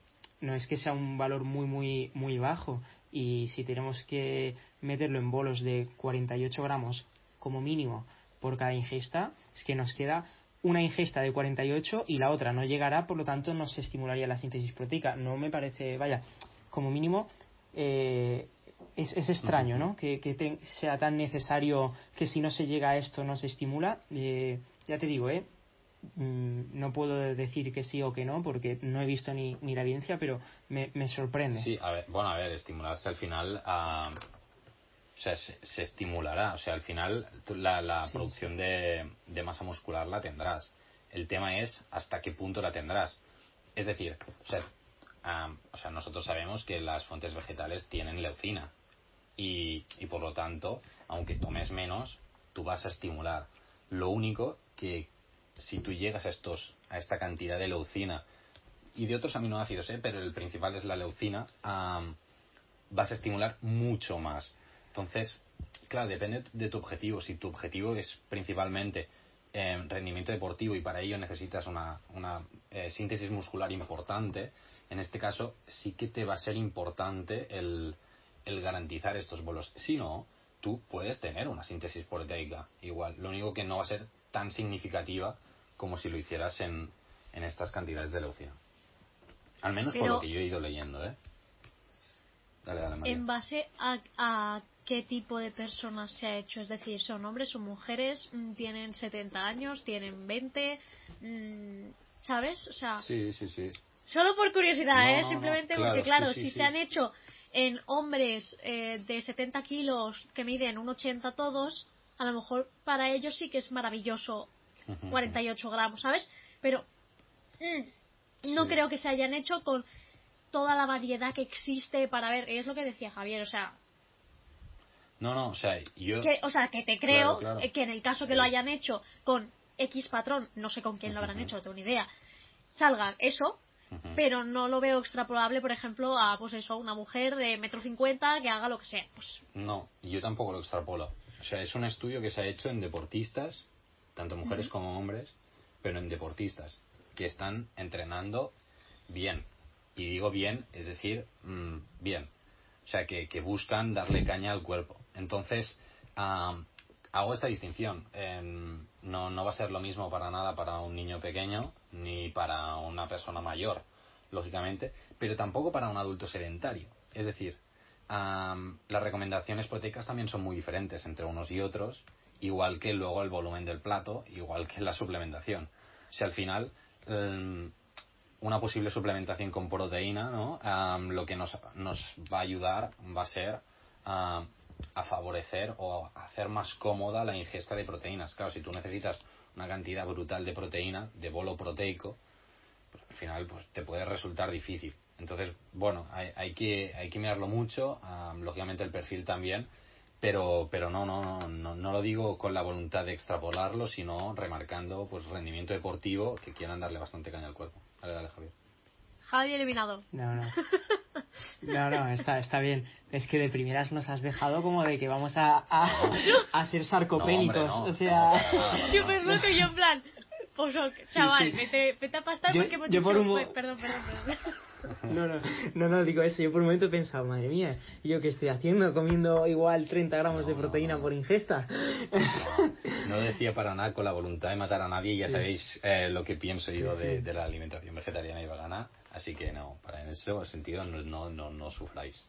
no es que sea un valor muy, muy, muy bajo. Y si tenemos que meterlo en bolos de 48 gramos como mínimo por cada ingesta, es que nos queda una ingesta de 48 y la otra no llegará, por lo tanto no se estimularía la síntesis proteica. No me parece, vaya, como mínimo eh, es, es, extraño, ¿no? Que, que sea tan necesario que si no se llega a esto no se estimula. Eh, ya te digo, ¿eh? Mm, no puedo decir que sí o que no porque no he visto ni, ni la evidencia, pero me, me, sorprende. Sí, a ver, bueno, a ver, estimularse al final, o sea, se, estimulará, o sea, al final la, la producción De, de, masa muscular la tendrás. El tema es hasta qué punto la tendrás. Es decir, o sea, o sea, nosotros sabemos que las fuentes vegetales tienen leucina y, y por lo tanto, aunque tomes menos, tú vas a estimular. Lo único que si tú llegas a estos a esta cantidad de leucina y de otros aminoácidos, ¿eh? pero el principal es la leucina, vas a estimular mucho más. Entonces, claro, depende de tu objetivo. Si tu objetivo es principalmente eh, rendimiento deportivo y para ello necesitas una, una eh, síntesis muscular importante, en este caso sí que te va a ser importante el, el garantizar estos bolos. Si no, tú puedes tener una síntesis proteica igual. Lo único que no va a ser tan significativa como si lo hicieras en, en estas cantidades de leucina. Al menos por lo que yo he ido leyendo, ¿eh? Dale, dale, María. ¿En base a, a, qué tipo de personas se ha hecho? Es decir, ¿son hombres o mujeres? Mm, ¿Tienen 70 años? ¿Tienen 20? Mm, ¿Sabes? O sea... Sí, sí, sí. Solo por curiosidad, ¿eh? Simplemente porque, claro, si se han hecho en hombres eh, de 70 kilos que miden un 80 todos, a lo mejor para ellos sí que es maravilloso 48 gramos, ¿sabes? Pero mm, no creo que se hayan hecho con toda la variedad que existe para ver, es lo que decía Javier, o sea... No, no, o sea, yo... Que, o sea, que te creo que en el caso que lo hayan hecho con X patrón, no sé con quién lo habrán hecho, no tengo ni idea, salga eso, pero no lo veo extrapolable, por ejemplo, a pues eso, una mujer de metro cincuenta que haga lo que sea. Pues... No, yo tampoco lo extrapolo. O sea, es un estudio que se ha hecho en deportistas, tanto mujeres como hombres, pero en deportistas, que están entrenando bien. Y digo bien, es decir, mm, bien. O sea, que, que, buscan darle caña al cuerpo. Entonces, hago esta distinción. no, no va a ser lo mismo para nada para un niño pequeño ni para una persona mayor, lógicamente, pero tampoco para un adulto sedentario. Es decir, las recomendaciones proteicas también son muy diferentes entre unos y otros, igual que luego el volumen del plato, igual que la suplementación. Si al final em, una posible suplementación con proteína, ¿no? lo que nos, nos, va a ayudar va a ser a favorecer o a hacer más cómoda la ingesta de proteínas. Claro, si tú necesitas una cantidad brutal de proteína, de bolo proteico, pues al final pues, te puede resultar difícil. Entonces, bueno, hay, hay, que, hay que mirarlo mucho, lógicamente el perfil también, pero, pero no, no, no, no, lo digo con la voluntad de extrapolarlo, sino remarcando pues rendimiento deportivo que quieran darle bastante caña al cuerpo. Dale, dale, Javier. Javi eliminado. No, no. [LAUGHS] No, no, está, está bien. Es que de primeras nos has dejado como de que vamos a, a, a ser sarcopénicos. o sea. Súper loco y yo en plan. Pues, chaval, Vete, vete, a pastar porque hemos yo por un... Perdón, perdón, perdón. No, no, [LAUGHS] no, no, digo eso. Yo por un momento he pensado, madre mía, ¿yo qué estoy haciendo? Comiendo igual 30 gramos de proteína por ingesta. [LAUGHS] No, decía para nada con la voluntad de matar a nadie. Ya sabéis eh, lo que pienso yo de, de, la alimentación vegetariana y vegana. Así que no, para en ese sentido no, no, no, no sufráis.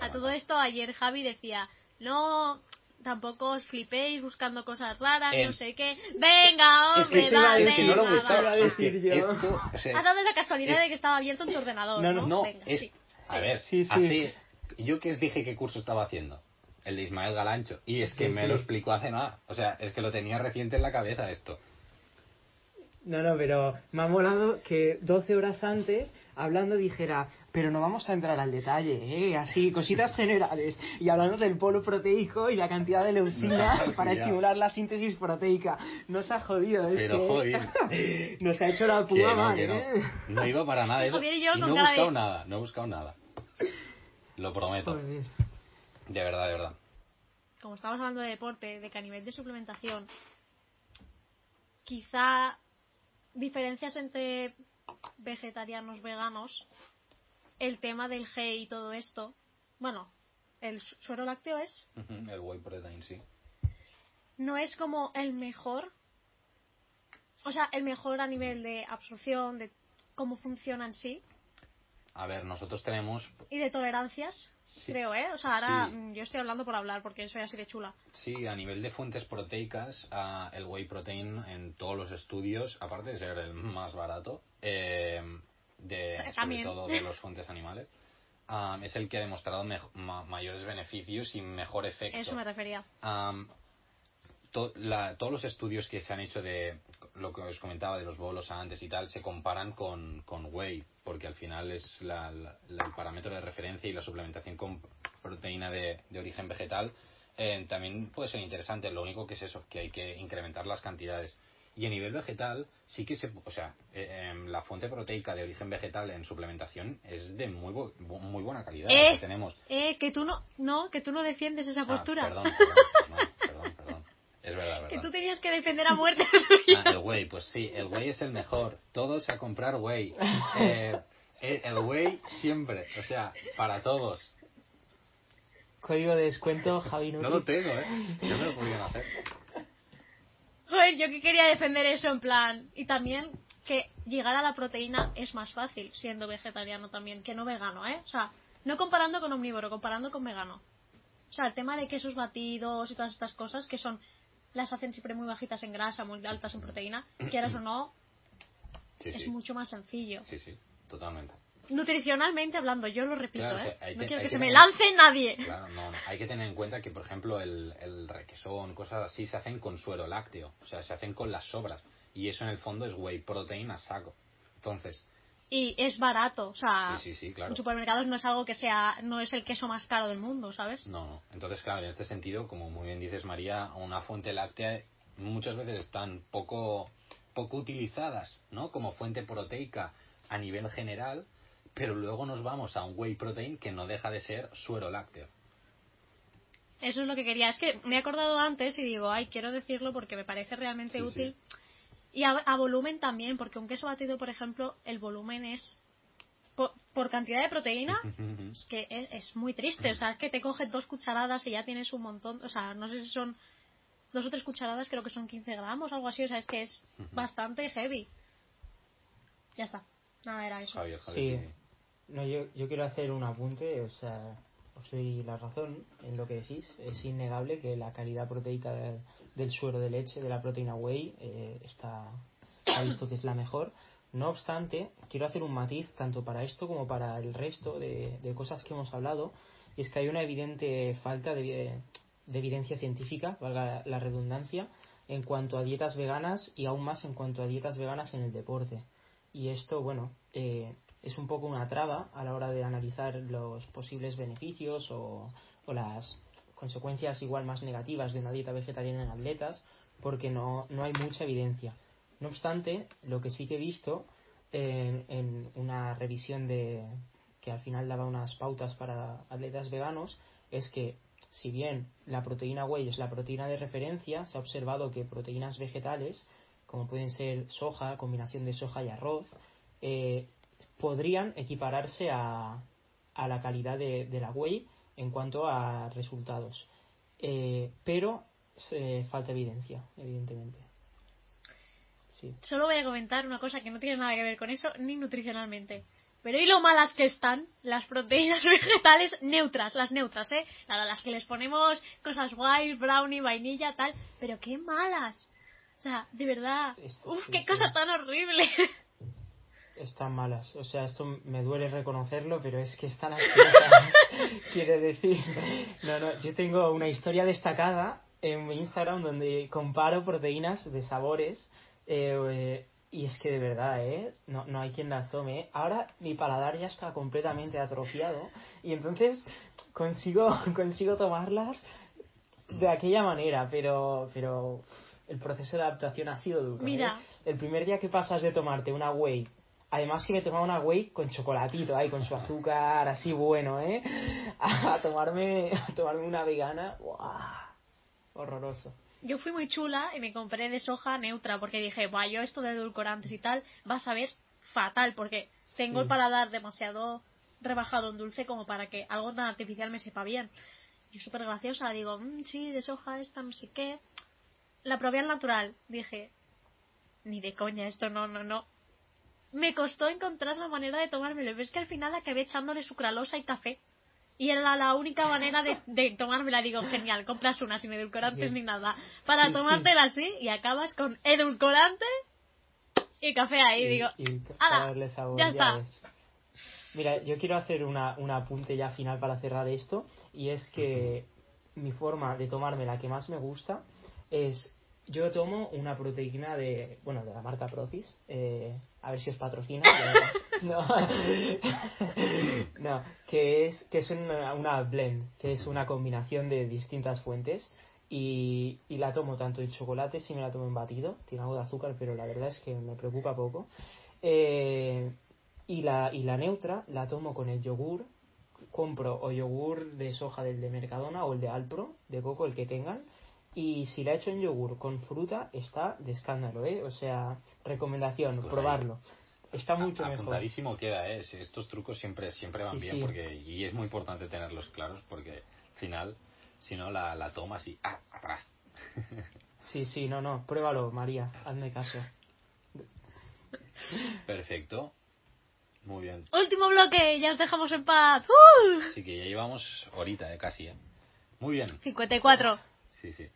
a todo esto, ayer Javi decía, no, tampoco os flipéis buscando cosas raras, no sé qué. Venga, hombre, es que va, es que no lo a decir yo. Esto, ha dado la casualidad de que estaba abierto en tu ordenador. No, no, no. es, sí, a ver, sí, hace, yo que os dije qué curso estaba haciendo. El de Ismael Galancho. Y es que me lo explicó hace nada. O sea, es que lo tenía reciente en la cabeza esto. No, no, pero me ha molado que 12 horas antes, hablando, dijera, pero no vamos a entrar al detalle, ¿eh? Así, cositas generales. Y hablando del polo proteico y la cantidad de leucina para estimular la síntesis proteica. Nos ha jodido, es pero, joder. [LAUGHS] Nos ha hecho la púa mal, ¿eh? No. iba para nada. [LAUGHS] Eso. Y, no he buscado nada, no he buscado nada. Lo prometo. De verdad, de verdad. Como estamos hablando de deporte, de que a nivel de suplementación, quizá diferencias entre vegetarianos veganos el tema del G y todo esto, bueno, el su- suero lácteo es, El whey protein, sí. no es como el mejor, o sea, el mejor a nivel de absorción, de cómo funciona en sí A ver, nosotros tenemos y de tolerancias, Sí. creo, ¿eh? O sea, ahora Sí. mm, yo estoy hablando por hablar porque soy así de chula. Sí, a nivel de fuentes proteicas, ah, el whey protein en todos los estudios, aparte de ser el más barato, eh, de, [LAUGHS] sobre todo de las fuentes animales, ah, es el que ha demostrado ma- mayores beneficios y mejor efecto. Eso me refería. Am, to- la- todos los estudios que se han hecho de lo que os comentaba de los bolos antes y tal se comparan con, con whey porque al final es la- el parámetro de referencia y la suplementación con proteína de, de origen vegetal eh, también puede ser interesante lo único que es eso que hay que incrementar las cantidades y a nivel vegetal sí que se o sea eh, em, la fuente proteica de origen vegetal en suplementación es de muy bu- muy buena calidad Eh, sea, tenemos Eh, que tú no, no, que tú no defiendes esa Ah, postura. perdón, perdón, no, perdón, perdón. [LAUGHS] Es verdad, que verdad. tú tenías que defender a muerte. [LAUGHS] Ah, el [LAUGHS] whey, pues sí, el whey es el mejor. Todos a comprar whey. [LAUGHS] Eh, eh, el whey siempre, o sea, para todos. Código de descuento Javi No Nutri. lo tengo, ¿eh? No me lo podían hacer. Joder, yo que quería defender eso en plan. Y también que llegar a la proteína es más fácil siendo vegetariano también que no vegano, ¿eh? O sea, no comparando con omnívoro, comparando con vegano. O sea, el tema de quesos batidos y todas estas cosas que son. Las hacen siempre muy bajitas en grasa, muy altas en proteína. Quieras o no, Sí, es sí. mucho más sencillo. Sí, sí, totalmente. Nutricionalmente hablando, yo lo repito, Claro, ¿eh? o sea, hay no que- quiero que, que se me lance nadie. Claro, no, no. Hay que tener en cuenta que, por ejemplo, el, el requesón, cosas así, se hacen con suero lácteo. O sea, se hacen con las sobras. Y eso en el fondo es whey protein a saco. Entonces, Y es barato, o sea, Sí, sí, sí, claro. en supermercados no es algo que sea, no es el queso más caro del mundo, ¿sabes? No, no. Entonces, claro, en este sentido, como muy bien dices María, una fuente láctea muchas veces están poco, poco utilizadas, ¿no? Como fuente proteica a nivel general, pero luego nos vamos a un whey protein que no deja de ser suero lácteo. Eso es lo que quería. Es que me he acordado antes y digo, ay, quiero decirlo porque me parece realmente Sí, útil. Y a, a volumen también, porque un queso batido, por ejemplo, el volumen es. Por, por cantidad de proteína, [LAUGHS] es que es, es muy triste. O sea, es que te coges dos cucharadas y ya tienes un montón. O sea, no sé si son dos o tres cucharadas, creo que son 15 gramos, algo así. O sea, es que es [LAUGHS] bastante heavy. Ya está. Nada, era eso. Javier, Javier. Sí. No, yo, yo quiero hacer un apunte, o sea, os doy la razón en lo que decís. Es innegable que la calidad proteica de- del suero de leche, de la proteína whey, eh, está ha visto que es la mejor. No obstante, quiero hacer un matiz tanto para esto como para el resto de, de cosas que hemos hablado, y es que hay una evidente falta de, de evidencia científica, valga la redundancia, en cuanto a dietas veganas y aún más en cuanto a dietas veganas en el deporte. Y esto, bueno, eh, es un poco una traba a la hora de analizar los posibles beneficios o, o las consecuencias igual más negativas de una dieta vegetariana en atletas, porque no, no hay mucha evidencia. No obstante, lo que sí que he visto en, una revisión de que al final daba unas pautas para atletas veganos es que si bien la proteína whey es la proteína de referencia, se ha observado que proteínas vegetales, como pueden ser soja, combinación de soja y arroz, eh, podrían equipararse a, a la calidad de, de la whey en cuanto a resultados. Eh, pero se- falta evidencia, evidentemente. Sí. Solo voy a comentar una cosa que no tiene nada que ver con eso, ni nutricionalmente. Pero ¿y lo malas que están las proteínas [LAUGHS] vegetales neutras? Las neutras, ¿eh? Claro, las que les ponemos cosas guays, brownie, vainilla, tal. Pero qué malas. O sea, de verdad. Esto Uf, sí, qué sí. cosa tan horrible. [LAUGHS] Están malas, o sea, esto me duele reconocerlo, pero es que están asquerosas. [LAUGHS] Quiero decir, no, no, yo tengo una historia destacada en mi Instagram donde comparo proteínas de sabores eh, eh, y es que de verdad, ¿eh? No, no hay quien las tome. ¿eh? Ahora mi paladar ya está completamente atrofiado y entonces consigo, [LAUGHS] consigo tomarlas de aquella manera, pero, pero el proceso de adaptación ha sido duro. ¿eh? Mira. El primer día que pasas de tomarte una whey, además que me tomaba una whey con chocolatito, ahí con su azúcar así bueno, ¿eh? [LAUGHS] A tomarme, a tomarme una vegana, ¡buah! horroroso. Yo fui muy chula y me compré de soja neutra porque dije, Buah, yo esto de edulcorantes y tal va a saber fatal porque tengo Sí. el paladar demasiado rebajado en dulce como para que algo tan artificial me sepa bien. Y súper graciosa, digo, "Mm, sí, de soja esta, no sé qué. La probé al natural, dije, ni de coña, esto no, no, no. Me costó encontrar la manera de tomármelo. Ves que al final acabé echándole sucralosa y café. Y era la, la única manera de, de tomármela. Digo, genial, compras una sin edulcorantes Sí. ni nada. Para Sí, tomártela así y acabas con edulcorante y café ahí. digo, y "Ala, para darle sabor, ya está". ves. Mira, yo quiero hacer una, un apunte ya final para cerrar esto, y es que mi forma de tomarme la que más me gusta es, yo tomo una proteína de, bueno, de la marca Procis, eh, a ver si os patrocina. no, [LAUGHS] no, que es, que es una, una blend, que es una combinación de distintas fuentes. Y, y la tomo tanto en chocolate si me la tomo en batido, tiene algo de azúcar, pero la verdad es que me preocupa poco. Eh, y, la, y la neutra la tomo con el yogur. Compro o yogur de soja del de Mercadona o el de Alpro, de coco, el que tengan. Y si la echo en yogur con fruta, está de escándalo, ¿eh? O sea, recomendación, Pues ahí. probarlo. Está mucho A- mejor. Apuntadísimo queda, ¿eh? Estos trucos siempre, siempre van Sí, bien sí. porque y es muy importante tenerlos claros porque al final, si no, la, la tomas y ¡ah! atrás. [LAUGHS] Sí, sí, no, no, pruébalo, María, hazme caso. Perfecto. Muy bien. Último bloque, ya os dejamos en paz. ¡Uh! Así que ya llevamos horita, ¿eh? Casi, ¿eh? Muy bien. 54. Sí, sí.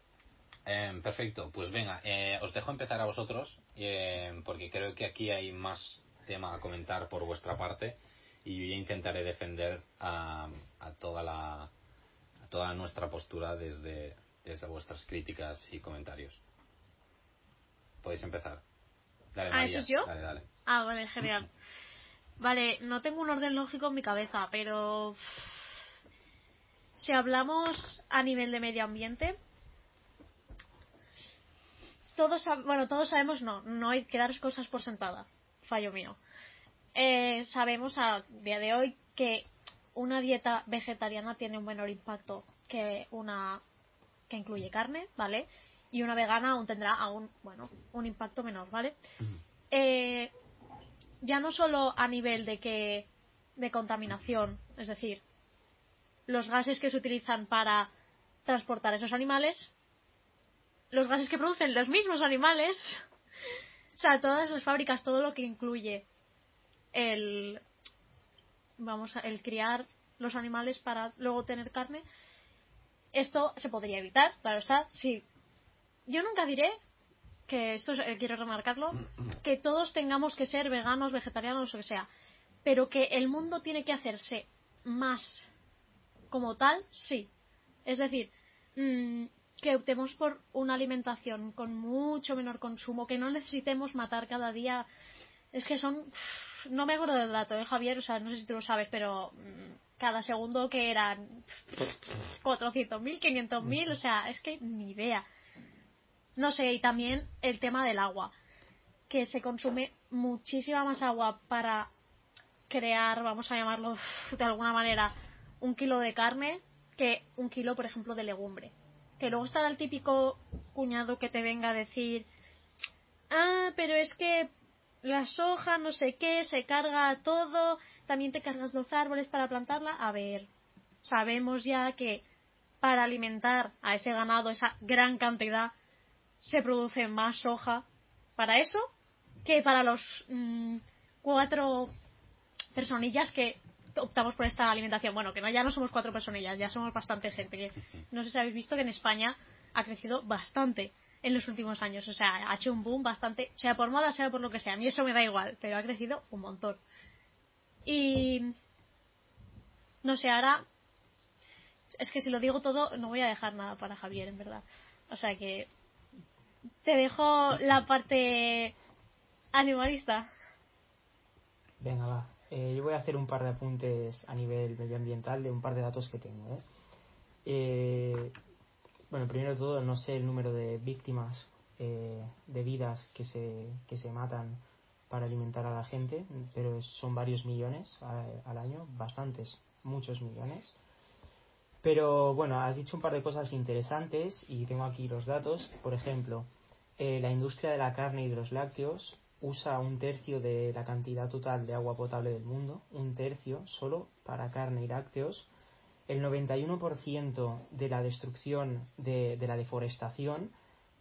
Em, perfecto, pues venga, eh, os dejo empezar a vosotros, em, porque creo que aquí hay más tema a comentar por vuestra parte y yo ya intentaré defender a, a toda la a toda nuestra postura desde, desde vuestras críticas y comentarios. Podéis empezar. Dale, Ah, María. ¿eso yo? Dale, dale. Ah, vale, genial. [LAUGHS] Vale, no tengo un orden lógico en mi cabeza, pero si hablamos a nivel de medio ambiente, todos, bueno, todos sabemos, no, no hay que dar cosas por sentada, fallo mío. Eh, sabemos a día de hoy que una dieta vegetariana tiene un menor impacto que una que incluye carne, ¿vale? Y una vegana aún tendrá aún, bueno, un impacto menor, ¿vale? Eh, ya no solo a nivel de que de contaminación, es decir, los gases que se utilizan para transportar esos animales, los gases que producen los mismos animales, o sea, todas las fábricas, todo lo que incluye el vamos a, el criar los animales para luego tener carne, esto se podría evitar, claro está, sí. Yo nunca diré que esto es- eh, quiero remarcarlo, que todos tengamos que ser veganos, vegetarianos lo que sea, pero que el mundo tiene que hacerse más como tal, sí. Es decir, mm, que optemos por una alimentación con mucho menor consumo, que no necesitemos matar cada día. Es que son. No me acuerdo del dato, ¿eh, Javier? O sea, no sé si tú lo sabes, pero mm, cada segundo que eran 400.000, 500.000, o sea, es que ni idea. No sé, y también el tema del agua, que se consume muchísima más agua para crear, vamos a llamarlo de alguna manera, un kilo de carne que un kilo, por ejemplo, de legumbre. Que luego estará el típico cuñado que te venga a decir, ah, pero es que la soja, no sé qué, se carga todo, también te cargas los árboles para plantarla. A ver, sabemos ya que para alimentar a ese ganado, esa gran cantidad, se produce más soja para eso que para los mm, cuatro personillas que optamos por esta alimentación. Bueno, que no, ya no somos cuatro personillas, ya somos bastante gente. Que no sé si habéis visto que en España ha crecido bastante en los últimos años. O sea, ha hecho un boom bastante, sea por moda, sea por lo que sea. A mí eso me da igual, pero ha crecido un montón. Y. No sé, ahora. Es que si lo digo todo, no voy a dejar nada para Javier, en verdad. O sea que. Te dejo la parte animalista. Venga, va. Eh, yo voy a hacer un par de apuntes a nivel medioambiental de un par de datos que tengo. ¿eh? Eh, bueno, primero de todo, no sé el número de víctimas eh, de vidas que se, que se matan para alimentar a la gente, pero son varios millones al año, bastantes, muchos millones. Pero bueno, has dicho un par de cosas interesantes y tengo aquí los datos. Por ejemplo, eh, la industria de la carne y de los lácteos usa un tercio de la cantidad total de agua potable del mundo, un tercio solo para carne y lácteos. El 91% de la destrucción de, la deforestación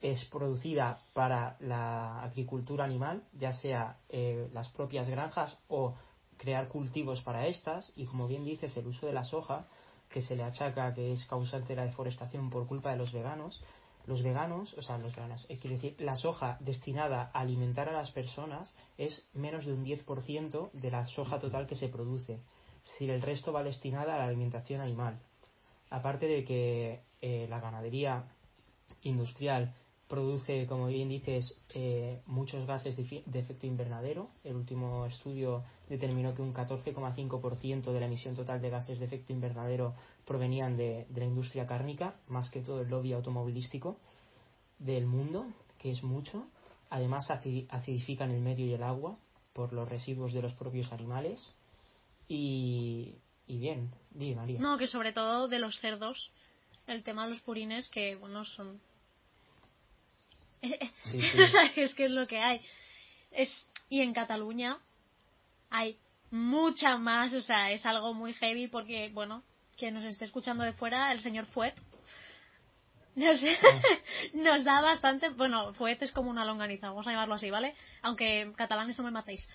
es producida para la agricultura animal, ya sea eh, las propias granjas o crear cultivos para estas. Y como bien dices, el uso de la soja, que se le achaca que es causante de la deforestación por culpa de los veganos, los veganos, o sea, los veganos, eh, quiero decir, la soja destinada a alimentar a las personas es menos de un 10% de la soja total que se produce. Es decir, el resto va destinada a la alimentación animal. Aparte de que eh, la ganadería industrial produce, como bien dices, eh, muchos gases de, efecto invernadero. El último estudio determinó que un 14,5% de la emisión total de gases de efecto invernadero provenían de, la industria cárnica, más que todo el lobby automovilístico del mundo, que es mucho. Además, acidifican el medio y el agua por los residuos de los propios animales. Y, y bien, di María. No, que sobre todo de los cerdos, el tema de los purines, que bueno, son [LAUGHS] es que es lo que hay. Es, y en Cataluña hay mucha más, o sea, es algo muy heavy porque, bueno, que nos esté escuchando de fuera, el señor Fuet, nos, ah. [LAUGHS] nos da bastante, bueno, Fuet es como una longaniza, vamos a llamarlo así, ¿vale? Aunque catalanes no me matéis.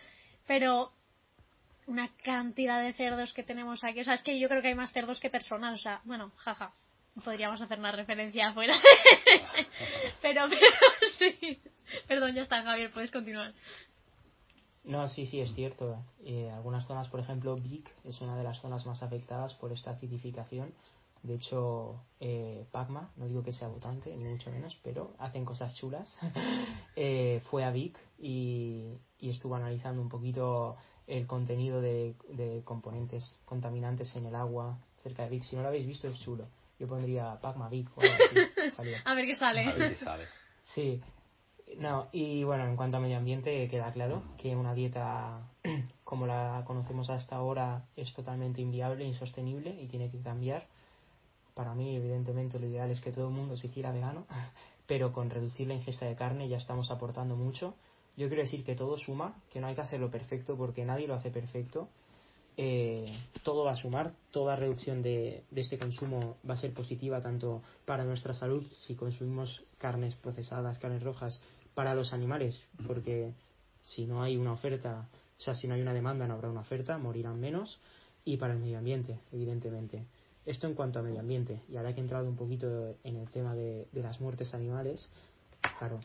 Pero una cantidad de cerdos que tenemos aquí, o sea, es que yo creo que hay más cerdos que personas, o sea, bueno, jaja podríamos hacer una referencia afuera. [LAUGHS] pero, pero sí. Perdón, ya está, Javier, puedes continuar. No, sí, sí, es cierto. Eh, algunas zonas, por ejemplo, Vic es una de las zonas más afectadas por esta acidificación. De hecho, eh, Pacma, no digo que sea votante, ni mucho menos, pero hacen cosas chulas. [LAUGHS] eh, fue a Vic y, estuvo analizando un poquito el contenido de, de componentes contaminantes en el agua cerca de Vic. Si no lo habéis visto, es chulo yo pondría Pacma [LAUGHS] Big o A ver qué sale. A ver qué sale. Sí. No, y bueno, en cuanto a medio ambiente, queda claro que una dieta [CLEARS THROAT] como la conocemos hasta ahora es totalmente inviable, insostenible y tiene que cambiar. Para mí, evidentemente, lo ideal es que todo el mundo se hiciera vegano, [LAUGHS] pero con reducir la ingesta de carne ya estamos aportando mucho. Yo quiero decir que todo suma, que no hay que hacerlo perfecto porque nadie lo hace perfecto eh, todo va a sumar, toda reducción de, este consumo va a ser positiva tanto para nuestra salud si consumimos carnes procesadas, carnes rojas, para los animales, porque si no hay una oferta, o sea, si no hay una demanda no habrá una oferta, morirán menos, y para el medio ambiente, evidentemente. Esto en cuanto a medio ambiente, y ahora que he entrado un poquito en el tema de, las muertes animales, claro,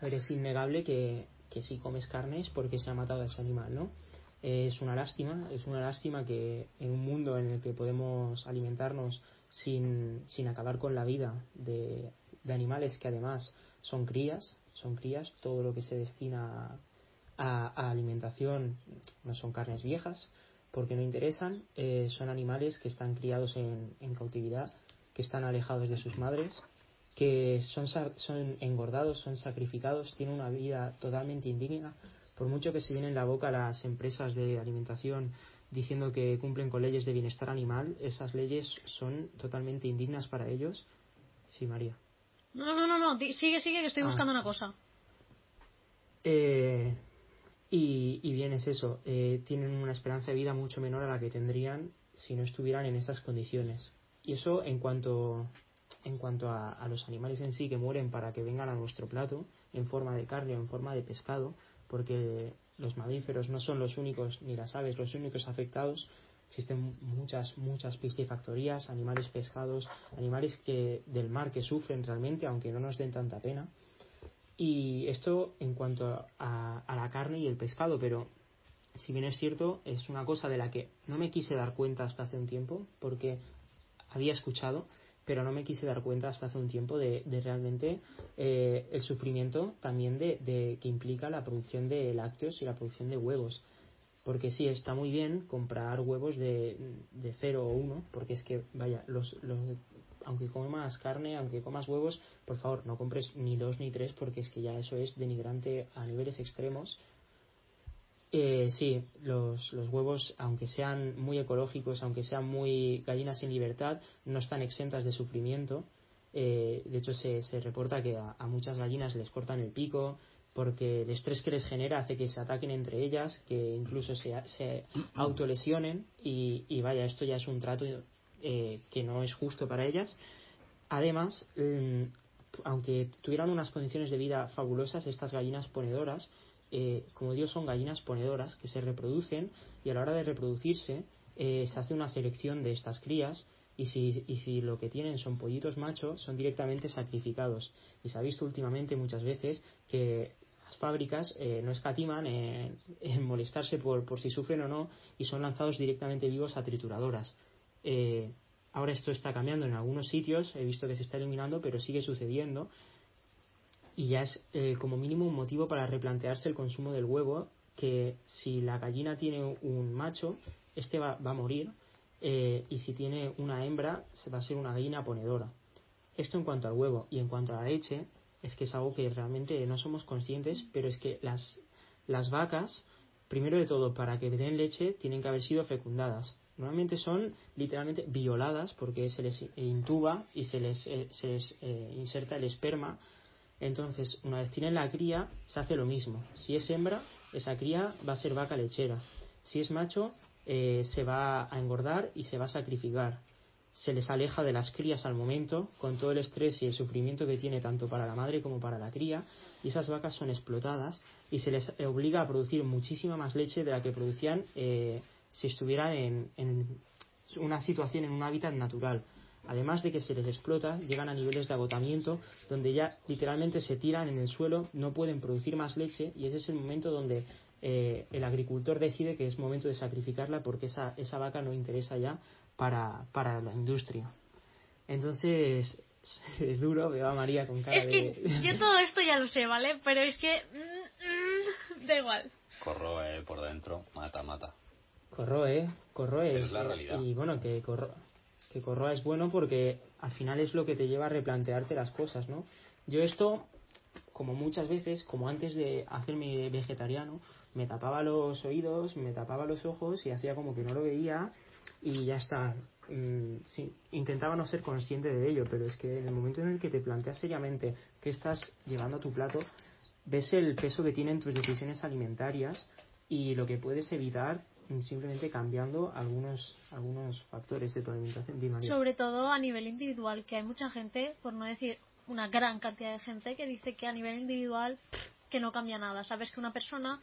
es innegable que, que si comes carnes porque se ha matado a ese animal, ¿no? Es una lástima, es una lástima que en un mundo en el que podemos alimentarnos sin, sin acabar con la vida de, de, animales que además son crías, son crías, todo lo que se destina a, alimentación no son carnes viejas, porque no interesan, eh, son animales que están criados en, en, cautividad, que están alejados de sus madres, que son, son engordados, son sacrificados, tienen una vida totalmente indigna por mucho que se llenen la boca las empresas de alimentación diciendo que cumplen con leyes de bienestar animal, esas leyes son totalmente indignas para ellos. Sí, María. No, no, no, no, sigue, sigue, que estoy ah. buscando una cosa. Eh, y, y, bien, es eso, eh, tienen una esperanza de vida mucho menor a la que tendrían si no estuvieran en esas condiciones. Y eso en cuanto, en cuanto a, a los animales en sí que mueren para que vengan a nuestro plato, en forma de carne o en forma de pescado, porque los mamíferos no son los únicos, ni las aves, los únicos afectados. Existen muchas, muchas piscifactorías, animales pescados, animales que, del mar que sufren realmente, aunque no nos den tanta pena. Y esto en cuanto a, a la carne y el pescado, pero si bien es cierto, es una cosa de la que no me quise dar cuenta hasta hace un tiempo, porque había escuchado pero no me quise dar cuenta hasta hace un tiempo de, realmente eh, el sufrimiento también de, que implica la producción de lácteos y la producción de huevos. Porque sí, está muy bien comprar huevos de, de 0 o 1, porque es que, vaya, los, los, aunque comas carne, aunque comas huevos, por favor, no compres ni dos ni tres, porque es que ya eso es denigrante a niveles extremos eh, sí, los, los, huevos, aunque sean muy ecológicos, aunque sean muy gallinas en libertad, no están exentas de sufrimiento. Eh, de hecho, se, se reporta que a, muchas gallinas les cortan el pico porque el estrés que les genera hace que se ataquen entre ellas, que incluso se, se autolesionen y, y vaya, esto ya es un trato eh, que no es justo para ellas. Además, mm, aunque tuvieran unas condiciones de vida fabulosas, estas gallinas ponedoras, eh, como dios son gallinas ponedoras que se reproducen y a la hora de reproducirse eh, se hace una selección de estas crías y si, y si lo que tienen son pollitos machos, son directamente sacrificados. Y se ha visto últimamente muchas veces que las fábricas no escatiman en, en molestarse por, por, si sufren o no y son lanzados directamente vivos a trituradoras. Eh, ahora esto está cambiando en algunos sitios, he visto que se está eliminando, pero sigue sucediendo. Y ya es eh, como mínimo un motivo para replantearse el consumo del huevo, que si la gallina tiene un macho, este va, a morir, eh, y si tiene una hembra, se va a ser una gallina ponedora. Esto en cuanto al huevo. Y en cuanto a la leche, es que es algo que realmente no somos conscientes, pero es que las, las vacas, primero de todo, para que den leche, tienen que haber sido fecundadas normalmente son literalmente violadas porque se les intuba y se les, eh, se les eh, inserta el esperma. Entonces, una vez tienen la cría, se hace lo mismo. Si es hembra, esa cría va a ser vaca lechera. Si es macho, eh, se va a engordar y se va a sacrificar. Se les aleja de las crías al momento, con todo el estrés y el sufrimiento que tiene tanto para la madre como para la cría, y esas vacas son explotadas y se les obliga a producir muchísima más leche de la que producían si estuvieran en, una situación, en un hábitat natural. Además de que se les explota, llegan a niveles de agotamiento donde ya literalmente se tiran en el suelo, no pueden producir más leche y ese es el momento donde eh, el agricultor decide que es momento de sacrificarla porque esa, esa vaca no interesa ya para, para la industria. Entonces, [LAUGHS] es duro, veo a María con cara es que yo todo esto ya lo sé, ¿vale? Pero es que... Mm, mm, [LAUGHS] da igual. Corroe por dentro, mata, mata corroe, corroe. Es la realidad. Y bueno, que, corro, que corroa es bueno porque al final es lo que te lleva a replantearte las cosas, ¿no? Yo esto, como muchas veces, como antes de hacerme vegetariano, me tapaba los oídos, me tapaba los ojos y hacía como que no lo veía y ya está. Mm, intentaba no ser consciente de ello, pero es que en el momento en el que te planteas seriamente qué estás llevando a tu plato, ves el peso que tienen tus decisiones alimentarias y lo que puedes evitar simplemente cambiando algunos algunos factores de tu alimentación. Sobre todo a nivel individual, que hay mucha gente, por no decir una gran cantidad de gente, que dice que a nivel individual que no cambia nada. Sabes que una persona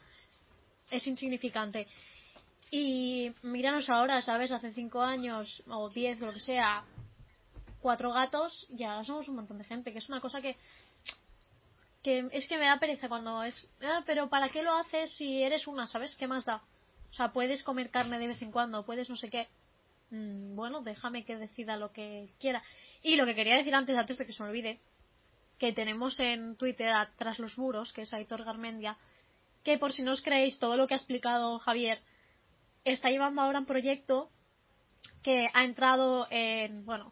es insignificante. Y míranos ahora, ¿sabes? Hace cinco años o diez, lo que sea, cuatro gatos, ya somos un montón de gente, que es una cosa que que es que me da pereza cuando es, ah, pero ¿para qué lo haces si eres una, ¿sabes? ¿Qué más da? O sea, puedes comer carne de vez en cuando, puedes no sé qué. Mm, bueno, déjame que decida lo que quiera. Y lo que quería decir antes, antes de que se me olvide, que tenemos en Twitter, tras los muros, que es Aitor Garmendia, que por si no os creéis todo lo que ha explicado Javier, está llevando ahora un proyecto que ha entrado en, bueno,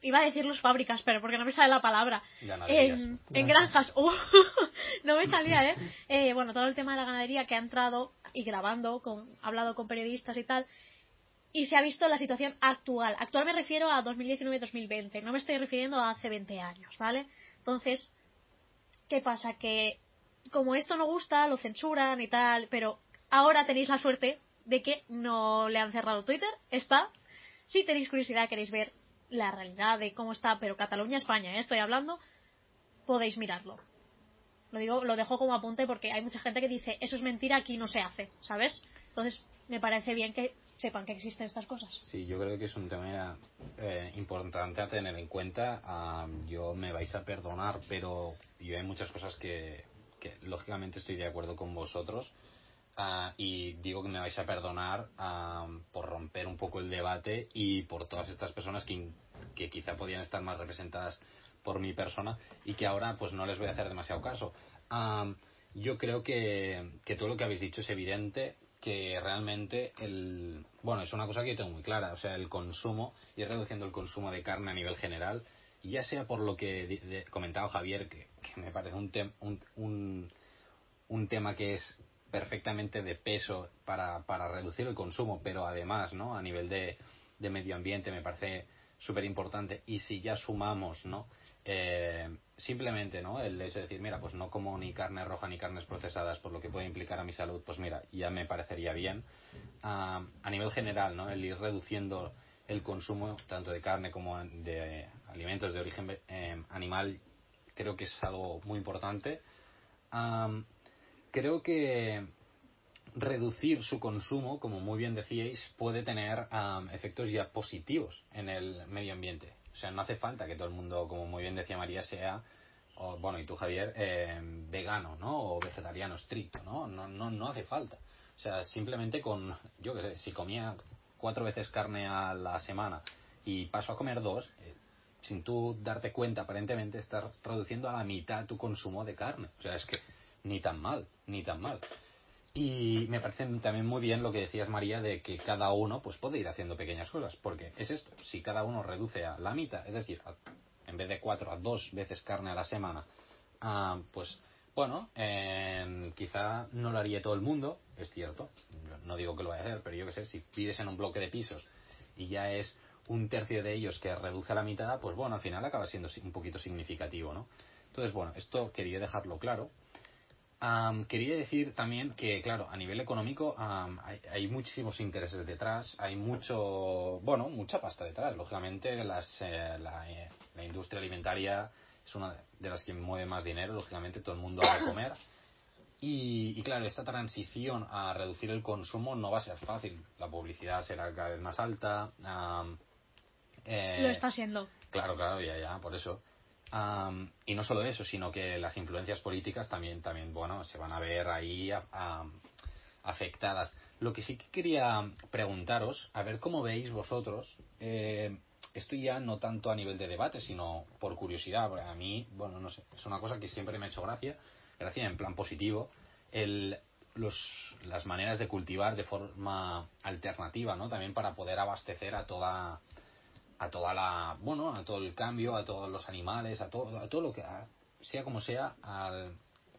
iba a decir los fábricas, pero porque no me sale la palabra. En, granjas. [LAUGHS] Uh, no me salía, ¿eh? ¿eh? Bueno, todo el tema de la ganadería que ha entrado y grabando, con, hablado con periodistas y tal. Y se ha visto la situación actual. Actual me refiero a 2019-2020. No me estoy refiriendo a hace 20 años, ¿vale? Entonces, ¿qué pasa? Que como esto no gusta, lo censuran y tal, pero ahora tenéis la suerte de que no le han cerrado Twitter. Está. Si tenéis curiosidad, queréis ver la realidad de cómo está, pero Cataluña, España, ¿eh? estoy hablando, podéis mirarlo. Lo digo, lo dejo como apunte porque hay mucha gente que dice, eso es mentira, aquí no se hace, ¿sabes? Entonces, me parece bien que sepan que existen estas cosas. Sí, yo creo que es un tema eh, importante a tener en cuenta. yo me vais a perdonar, pero hay muchas cosas que lógicamente estoy de acuerdo con vosotros Ah, y digo que me vais a perdonar ah, por romper un poco el debate y por todas estas personas que, que, quizá podían estar más representadas por mi persona y que ahora pues no les voy a hacer demasiado caso. Ah, yo creo que, que, todo lo que habéis dicho es evidente que realmente el bueno es una cosa que yo tengo muy clara o sea el consumo ir reduciendo el consumo de carne a nivel general ya sea por lo que comentaba Javier que, que me parece un, un, un, un tema que es perfectamente de peso para, para reducir el consumo, pero además, ¿no? A nivel de, de medio ambiente me parece súper importante. Y si ya sumamos, ¿no? Eh, simplemente, ¿no? El hecho de decir, mira, pues no como ni carne roja ni carnes procesadas por lo que puede implicar a mi salud, pues mira, ya me parecería bien. Ah, a nivel general, ¿no? El ir reduciendo el consumo tanto de carne como de alimentos de origen eh, animal creo que es algo muy importante. Creo que reducir su consumo, como muy bien decíais, puede tener efectos ya positivos en el medio ambiente. O sea, no hace falta que todo el mundo, como muy bien decía María, sea, o, bueno, y tú Javier, eh, vegano, ¿no? O vegetariano estricto, ¿no? ¿no? No, no hace falta. O sea, simplemente con, yo qué sé, si comía cuatro veces carne a la semana y paso a comer dos, eh, sin tú darte cuenta, aparentemente estás reduciendo a la mitad tu consumo de carne. O sea, es que ni tan mal, ni tan mal. Y me parece también muy bien lo que decías, María, de que cada uno pues puede ir haciendo pequeñas cosas. Porque es esto, si cada uno reduce a la mitad, es decir, en vez de cuatro a dos veces carne a la semana, pues bueno, quizá no lo haría todo el mundo, es cierto. No digo que lo vaya a hacer, pero yo que sé, si vives en un bloque de pisos y ya es un tercio de ellos que reduce a la mitad, pues bueno, al final acaba siendo un poquito significativo, ¿no? Entonces, bueno, esto quería dejarlo claro quería decir también que, claro, a nivel económico hay, muchísimos intereses detrás, hay mucho, bueno, mucha pasta detrás. Lógicamente, las, eh, eh, la, industria alimentaria es una de las que mueve más dinero, lógicamente todo el mundo va a comer. Y, claro, esta transición a reducir el consumo no va a ser fácil. La publicidad será cada vez más alta. Eh, Lo está siendo. Claro, claro, ya, ya, por eso y no solo eso, sino que las influencias políticas también, también bueno, se van a ver ahí afectadas. Lo que sí que quería preguntaros, a ver cómo veis vosotros, eh, esto ya no tanto a nivel de debate, sino por curiosidad, a mí, bueno, no sé, es una cosa que siempre me ha hecho gracia, gracia en plan positivo, el, los, las maneras de cultivar de forma alternativa, ¿no? También para poder abastecer a toda a toda la bueno a todo el cambio a todos los animales a todo a todo lo que sea como sea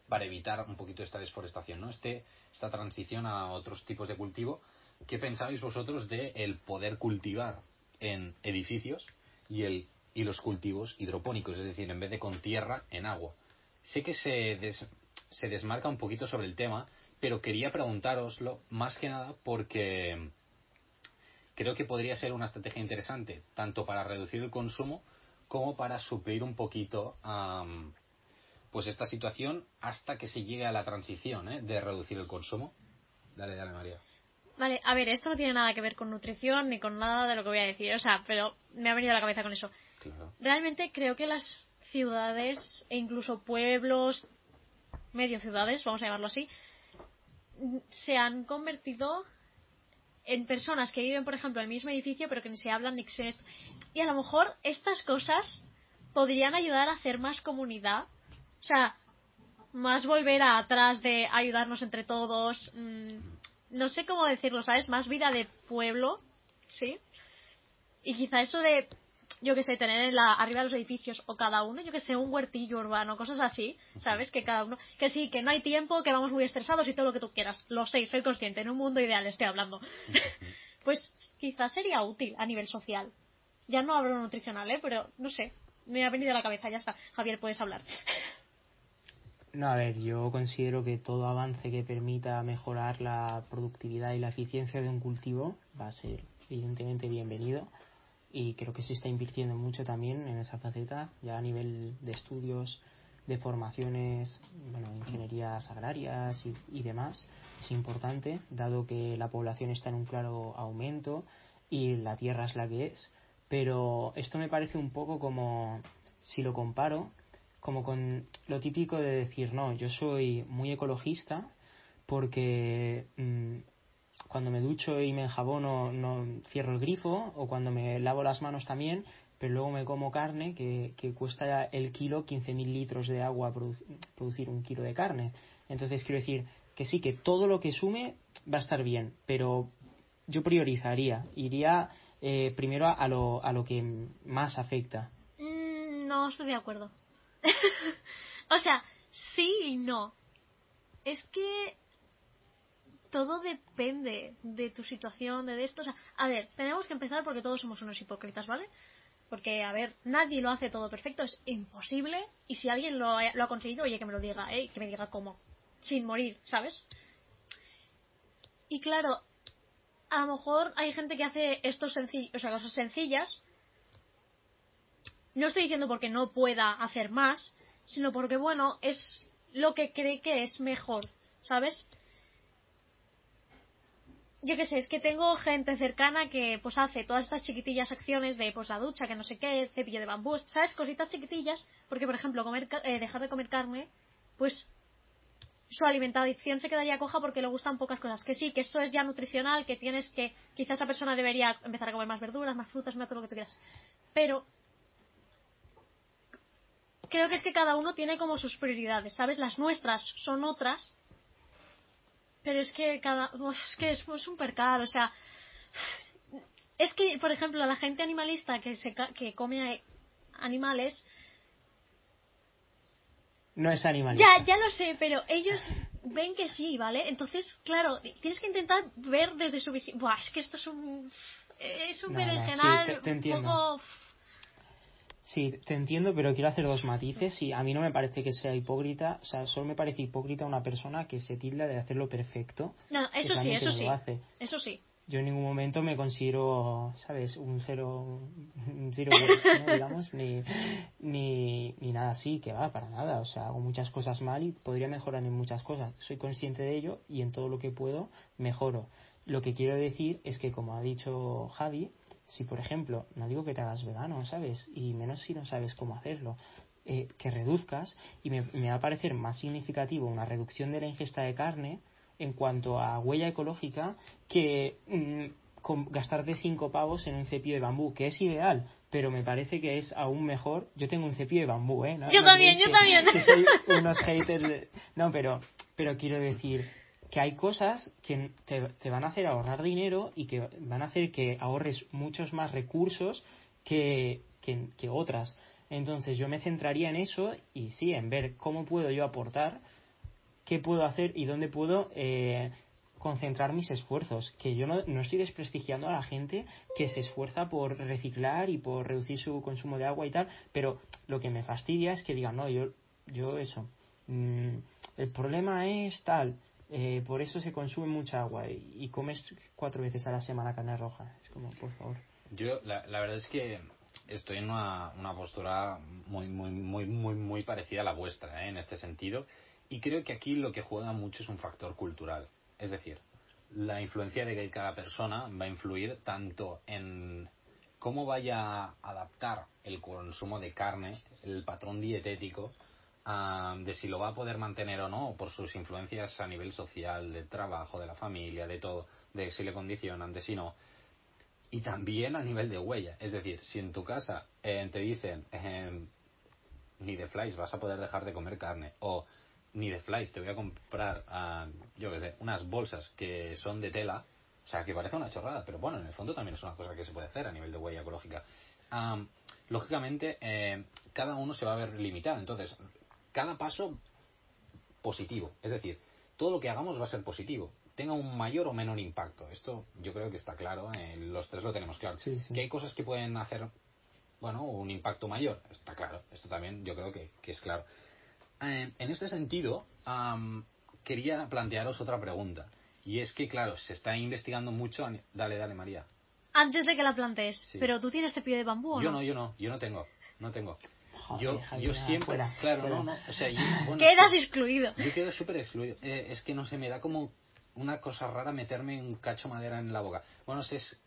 para evitar un poquito esta desforestación no este esta transición a otros tipos de cultivo. Qué pensáis vosotros de el poder cultivar en edificios y el y los cultivos hidropónicos es decir en vez de con tierra en agua. Sé que se se desmarca un poquito sobre el tema pero quería preguntároslo más que nada porque creo que podría ser una estrategia interesante, tanto para reducir el consumo como para suplir un poquito pues esta situación hasta que se llegue a la transición ¿eh? de reducir el consumo. Dale, dale, María. Vale, a ver, esto no tiene nada que ver con nutrición ni con nada de lo que voy a decir, o sea, pero me ha venido a la cabeza con eso. Realmente creo que las ciudades e incluso pueblos, medio ciudades, vamos a llamarlo así, se han convertido en personas que viven, por ejemplo, en el mismo edificio, pero que ni se hablan ni se... Y a lo mejor estas cosas podrían ayudar a hacer más comunidad. O sea, más volver a atrás de ayudarnos entre todos. Mm, no sé cómo decirlo, ¿sabes? Más vida de pueblo, ¿sí? Y quizá eso de yo que sé, tener en la, arriba de los edificios o cada uno, yo que sé, un huertillo urbano, cosas así, ¿sabes? Que cada uno, que sí, que no hay tiempo, que vamos muy estresados y todo lo que tú quieras. Lo sé, soy consciente, en un mundo ideal estoy hablando. [LAUGHS] pues quizás sería útil a nivel social. Ya no hablo nutricional, ¿eh? Pero no sé, me ha venido a la cabeza, ya está. Javier, puedes hablar. [LAUGHS] No, a ver, yo considero que todo avance que permita mejorar la productividad y la eficiencia de un cultivo va a ser evidentemente bienvenido y creo que se está invirtiendo mucho también en esa faceta, ya a nivel de estudios, de formaciones, bueno, ingenierías agrarias y, y demás. Es importante, dado que la población está en un claro aumento y la tierra es la que es. Pero esto me parece un poco como, si lo comparo, como con lo típico de decir, no, yo soy muy ecologista porque mm, cuando me ducho y me enjabono no cierro el grifo o cuando me lavo las manos también, pero luego me como carne que, que cuesta el kilo 15.000 litros de agua producir un kilo de carne. Entonces quiero decir que sí, que todo lo que sume va a estar bien, pero yo priorizaría, iría eh, primero a lo, a lo que más afecta. Mm, no estoy de acuerdo. [LAUGHS] o sea, sí y no. Es que todo depende de tu situación, de esto. O sea, a ver, tenemos que empezar porque todos somos unos hipócritas, ¿vale? Porque, a ver, nadie lo hace todo perfecto, es imposible. Y si alguien lo ha, lo ha conseguido, oye, que me lo diga, ¿eh? Que me diga cómo. Sin morir, ¿sabes? Y claro, a lo mejor hay gente que hace estos sencillos, o sea, cosas sencillas. No estoy diciendo porque no pueda hacer más, sino porque, bueno, es lo que cree que es mejor, ¿sabes? Yo qué sé, es que tengo gente cercana que pues hace todas estas chiquitillas acciones de pues la ducha, que no sé qué, cepillo de bambú, ¿sabes? Cositas chiquitillas, porque por ejemplo, comer, eh, dejar de comer carne, pues su alimentación se quedaría coja porque le gustan pocas cosas. Que sí, que esto es ya nutricional, que tienes que, quizás esa persona debería empezar a comer más verduras, más frutas, más todo lo que tú quieras. Pero creo que es que cada uno tiene como sus prioridades, ¿sabes? Las nuestras son otras, pero es que cada. es que es súper caro, o sea. Es que, por ejemplo, la gente animalista que, se, que come animales. No es animalista. Ya, ya lo sé, pero ellos ven que sí, ¿vale? Entonces, claro, tienes que intentar ver desde su visión. Es que esto es un. Es un No, berenjenal no, sí, te- te un poco. Sí, te entiendo, pero quiero hacer dos matices y a mí no me parece que sea hipócrita, o sea, solo me parece hipócrita una persona que se tilda de hacerlo perfecto. No, eso sí, eso no sí. hace. Eso sí. Yo en ningún momento me considero, ¿sabes? Un cero, un waste, ¿no? [LAUGHS] digamos, ni, ni, ni nada así, que va, para nada. O sea, hago muchas cosas mal y podría mejorar en muchas cosas. Soy consciente de ello y en todo lo que puedo mejoro. Lo que quiero decir es que, como ha dicho Javi, si por ejemplo, no digo que te hagas vegano, ¿sabes? Y menos si no sabes cómo hacerlo, eh, que reduzcas y me, me va a parecer más significativo una reducción de la ingesta de carne en cuanto a huella ecológica que mm, con- gastarte cinco pavos en un cepillo de bambú, que es ideal, pero me parece que es aún mejor. Yo tengo un cepillo de bambú, ¿eh? No- Yo no también, yo que- también. [LAUGHS] que soy unos haters de- No, pero, pero quiero decir que hay cosas que te, van a hacer ahorrar dinero y que van a hacer que ahorres muchos más recursos que, que, otras. Entonces yo me centraría en eso y sí, en ver cómo puedo yo aportar, qué puedo hacer y dónde puedo eh, concentrar mis esfuerzos. Que yo no, no estoy desprestigiando a la gente que se esfuerza por reciclar y por reducir su consumo de agua y tal, pero lo que me fastidia es que digan, no, yo, yo eso. mm, el problema es tal, eh, por eso se consume mucha agua y, comes cuatro veces a la semana carne roja. Es como, por favor. Yo, la, la verdad es que estoy en una, una postura muy, muy, muy, muy, muy parecida a la vuestra, ¿eh? en este sentido. Y creo que aquí lo que juega mucho es un factor cultural. Es decir, la influencia de que cada persona va a influir tanto en cómo vaya a adaptar el consumo de carne, el patrón dietético, de si lo va a poder mantener o no, por sus influencias a nivel social, de trabajo, de la familia, de todo, de si le condicionan, de si no. Y también a nivel de huella. Es decir, si en tu casa eh, te dicen ni de flies vas a poder dejar de comer carne o ni de flies te voy a comprar, yo qué sé, unas bolsas que son de tela, o sea, que parece una chorrada, pero bueno, en el fondo también es una cosa que se puede hacer a nivel de huella ecológica. Am, lógicamente, eh, cada uno se va a ver limitado. Entonces, cada paso positivo. Es decir, todo lo que hagamos va a ser positivo. Tenga un mayor o menor impacto. Esto yo creo que está claro. eh, los tres lo tenemos claro. Sí, sí. Que hay cosas que pueden hacer, bueno, un impacto mayor. Está claro. Esto también yo creo que, que es claro. Eh, en este sentido, am, quería plantearos otra pregunta. Y es que, claro, se está investigando mucho. Dale, dale, María. Antes de que la plantees. Sí. Pero tú tienes cepillo de bambú o Yo no? no, yo no, yo no tengo. No tengo. Joder, yo, yo siempre. fuera, claro, fuera. no, no. O sea, yo, [LAUGHS] bueno, Quedas es que- excluido. yo quedo súper excluido. Eh, es que no sé, me da como una cosa rara meterme un cacho madera en la boca. Bueno, si es.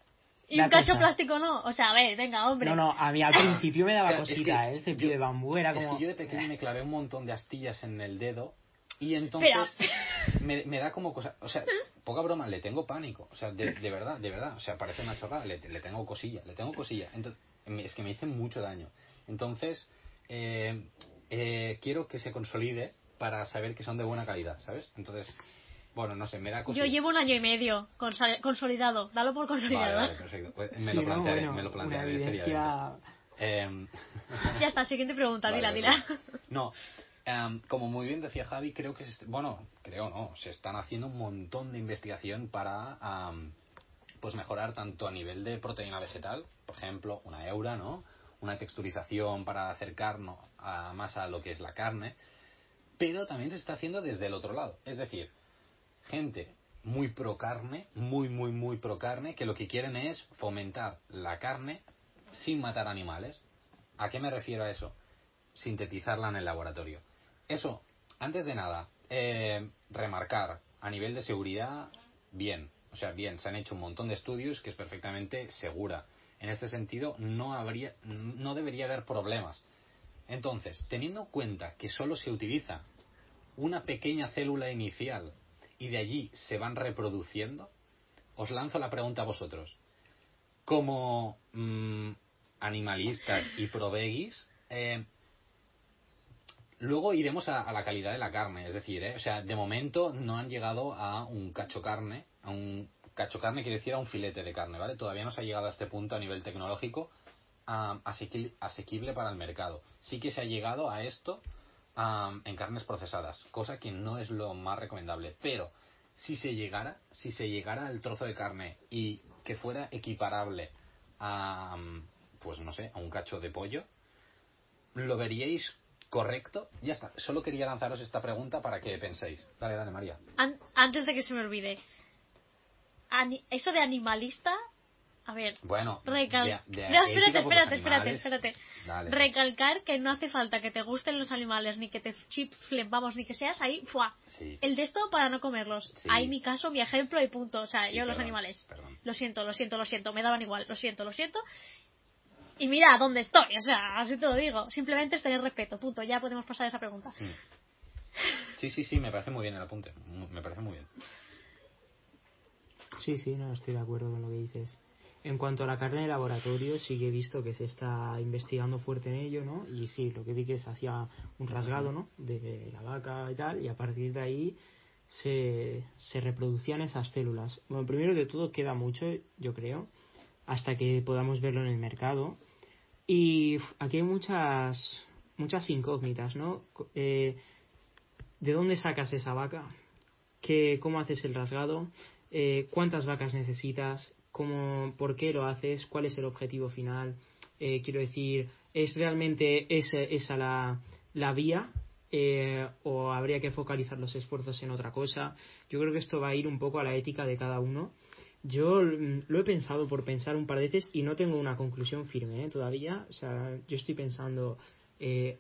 Y un cacho cosa. plástico no. O sea, a ver, venga, hombre. No, no, a mí al [COUGHS] principio me daba Claro, es cosita, que ¿eh? el cepillo yo- de bambú era Es como... que yo de pequeño me clavé un montón de astillas en el dedo y entonces [LAUGHS] me, me da como cosa. O sea, poca broma, le tengo pánico. O sea, de, de verdad, de verdad. O sea, parece una chorrada, le, le tengo cosilla, le tengo cosilla. Entonces, es que me dicen mucho daño. Entonces, eh, eh, quiero que se consolide para saber que son de buena calidad, ¿sabes? Entonces, bueno, no sé, me da cosilla. Yo llevo un año y medio consolidado. Dalo por consolidado. vale, perfecto. Pues me Sí, lo ¿no? plantearé, Bueno, me lo plantearé evidencia... Em, [LAUGHS] Ya está, siguiente pregunta, Vale, dila, dila. No, em, como muy bien decía Javi, creo que, se bueno, creo no, se están haciendo un montón de investigación para am, pues mejorar tanto a nivel de proteína vegetal, por ejemplo, una eura, ¿no? Una texturización para acercarnos a, más a lo que es la carne, pero también se está haciendo desde el otro lado. Es decir, gente muy pro carne, muy, muy, muy pro carne, que lo que quieren es fomentar la carne sin matar animales. ¿A qué me refiero a eso? Sintetizarla en el laboratorio. Eso, antes de nada, eh, remarcar a nivel de seguridad, bien. O sea, bien, se han hecho un montón de estudios que es perfectamente segura. En este sentido, no, habría, no debería haber problemas. Entonces, teniendo en cuenta que solo se utiliza una pequeña célula inicial y de allí se van reproduciendo, os lanzo la pregunta a vosotros. Como mm, animalistas y proveguis, eh, luego iremos a, la calidad de la carne, es decir, eh, o sea, de momento no han llegado a un cacho carne, a un cacho carne quiere decir a un filete de carne, ¿vale? Todavía no se ha llegado a este punto a nivel tecnológico asequible, para el mercado. Sí que se ha llegado a esto en carnes procesadas, cosa que no es lo más recomendable. Pero si se llegara, si se llegara al trozo de carne y que fuera equiparable a, pues no sé, a un cacho de pollo, ¿lo veríais correcto? Ya está. Solo quería lanzaros esta pregunta para que penséis. Dale, dale, María. antes de que se me olvide, eso de animalista a ver, bueno, espérate, espérate, espérate, espérate. Recalcar que no hace falta que te gusten los animales, ni que te chiflen, vamos, ni que seas ahí, ¡fua! El de esto para no comerlos. Ahí mi caso, mi ejemplo y punto. O sea, yo los animales. Lo siento, lo siento, lo siento, me daban igual, lo siento, lo siento. Y mira dónde estoy, o sea, así te lo digo. Simplemente es tener respeto, punto. Ya podemos pasar a esa pregunta. Sí, sí, sí, me parece muy bien el apunte. Me parece muy bien. Sí, sí, no, estoy de acuerdo con lo que dices. En cuanto a la carne de laboratorio, sí que he visto que se está investigando fuerte en ello, ¿no? Y sí, lo que vi que se hacía un rasgado, ¿no? De la vaca y tal, y a partir de ahí se, se reproducían esas células. Bueno, primero de todo queda mucho, yo creo, hasta que podamos verlo en el mercado. Y aquí hay muchas, muchas incógnitas, ¿no? Eh, ¿De dónde sacas esa vaca? ¿Qué, ¿Cómo haces el rasgado? Eh, ¿Cuántas vacas necesitas? cómo, por qué lo haces, cuál es el objetivo final. Eh, quiero decir, ¿es realmente esa, esa la, la vía eh, o habría que focalizar los esfuerzos en otra cosa? Yo creo que esto va a ir un poco a la ética de cada uno. Yo lo he pensado por pensar un par de veces y no tengo una conclusión firme ¿eh? todavía. O sea, yo estoy pensando,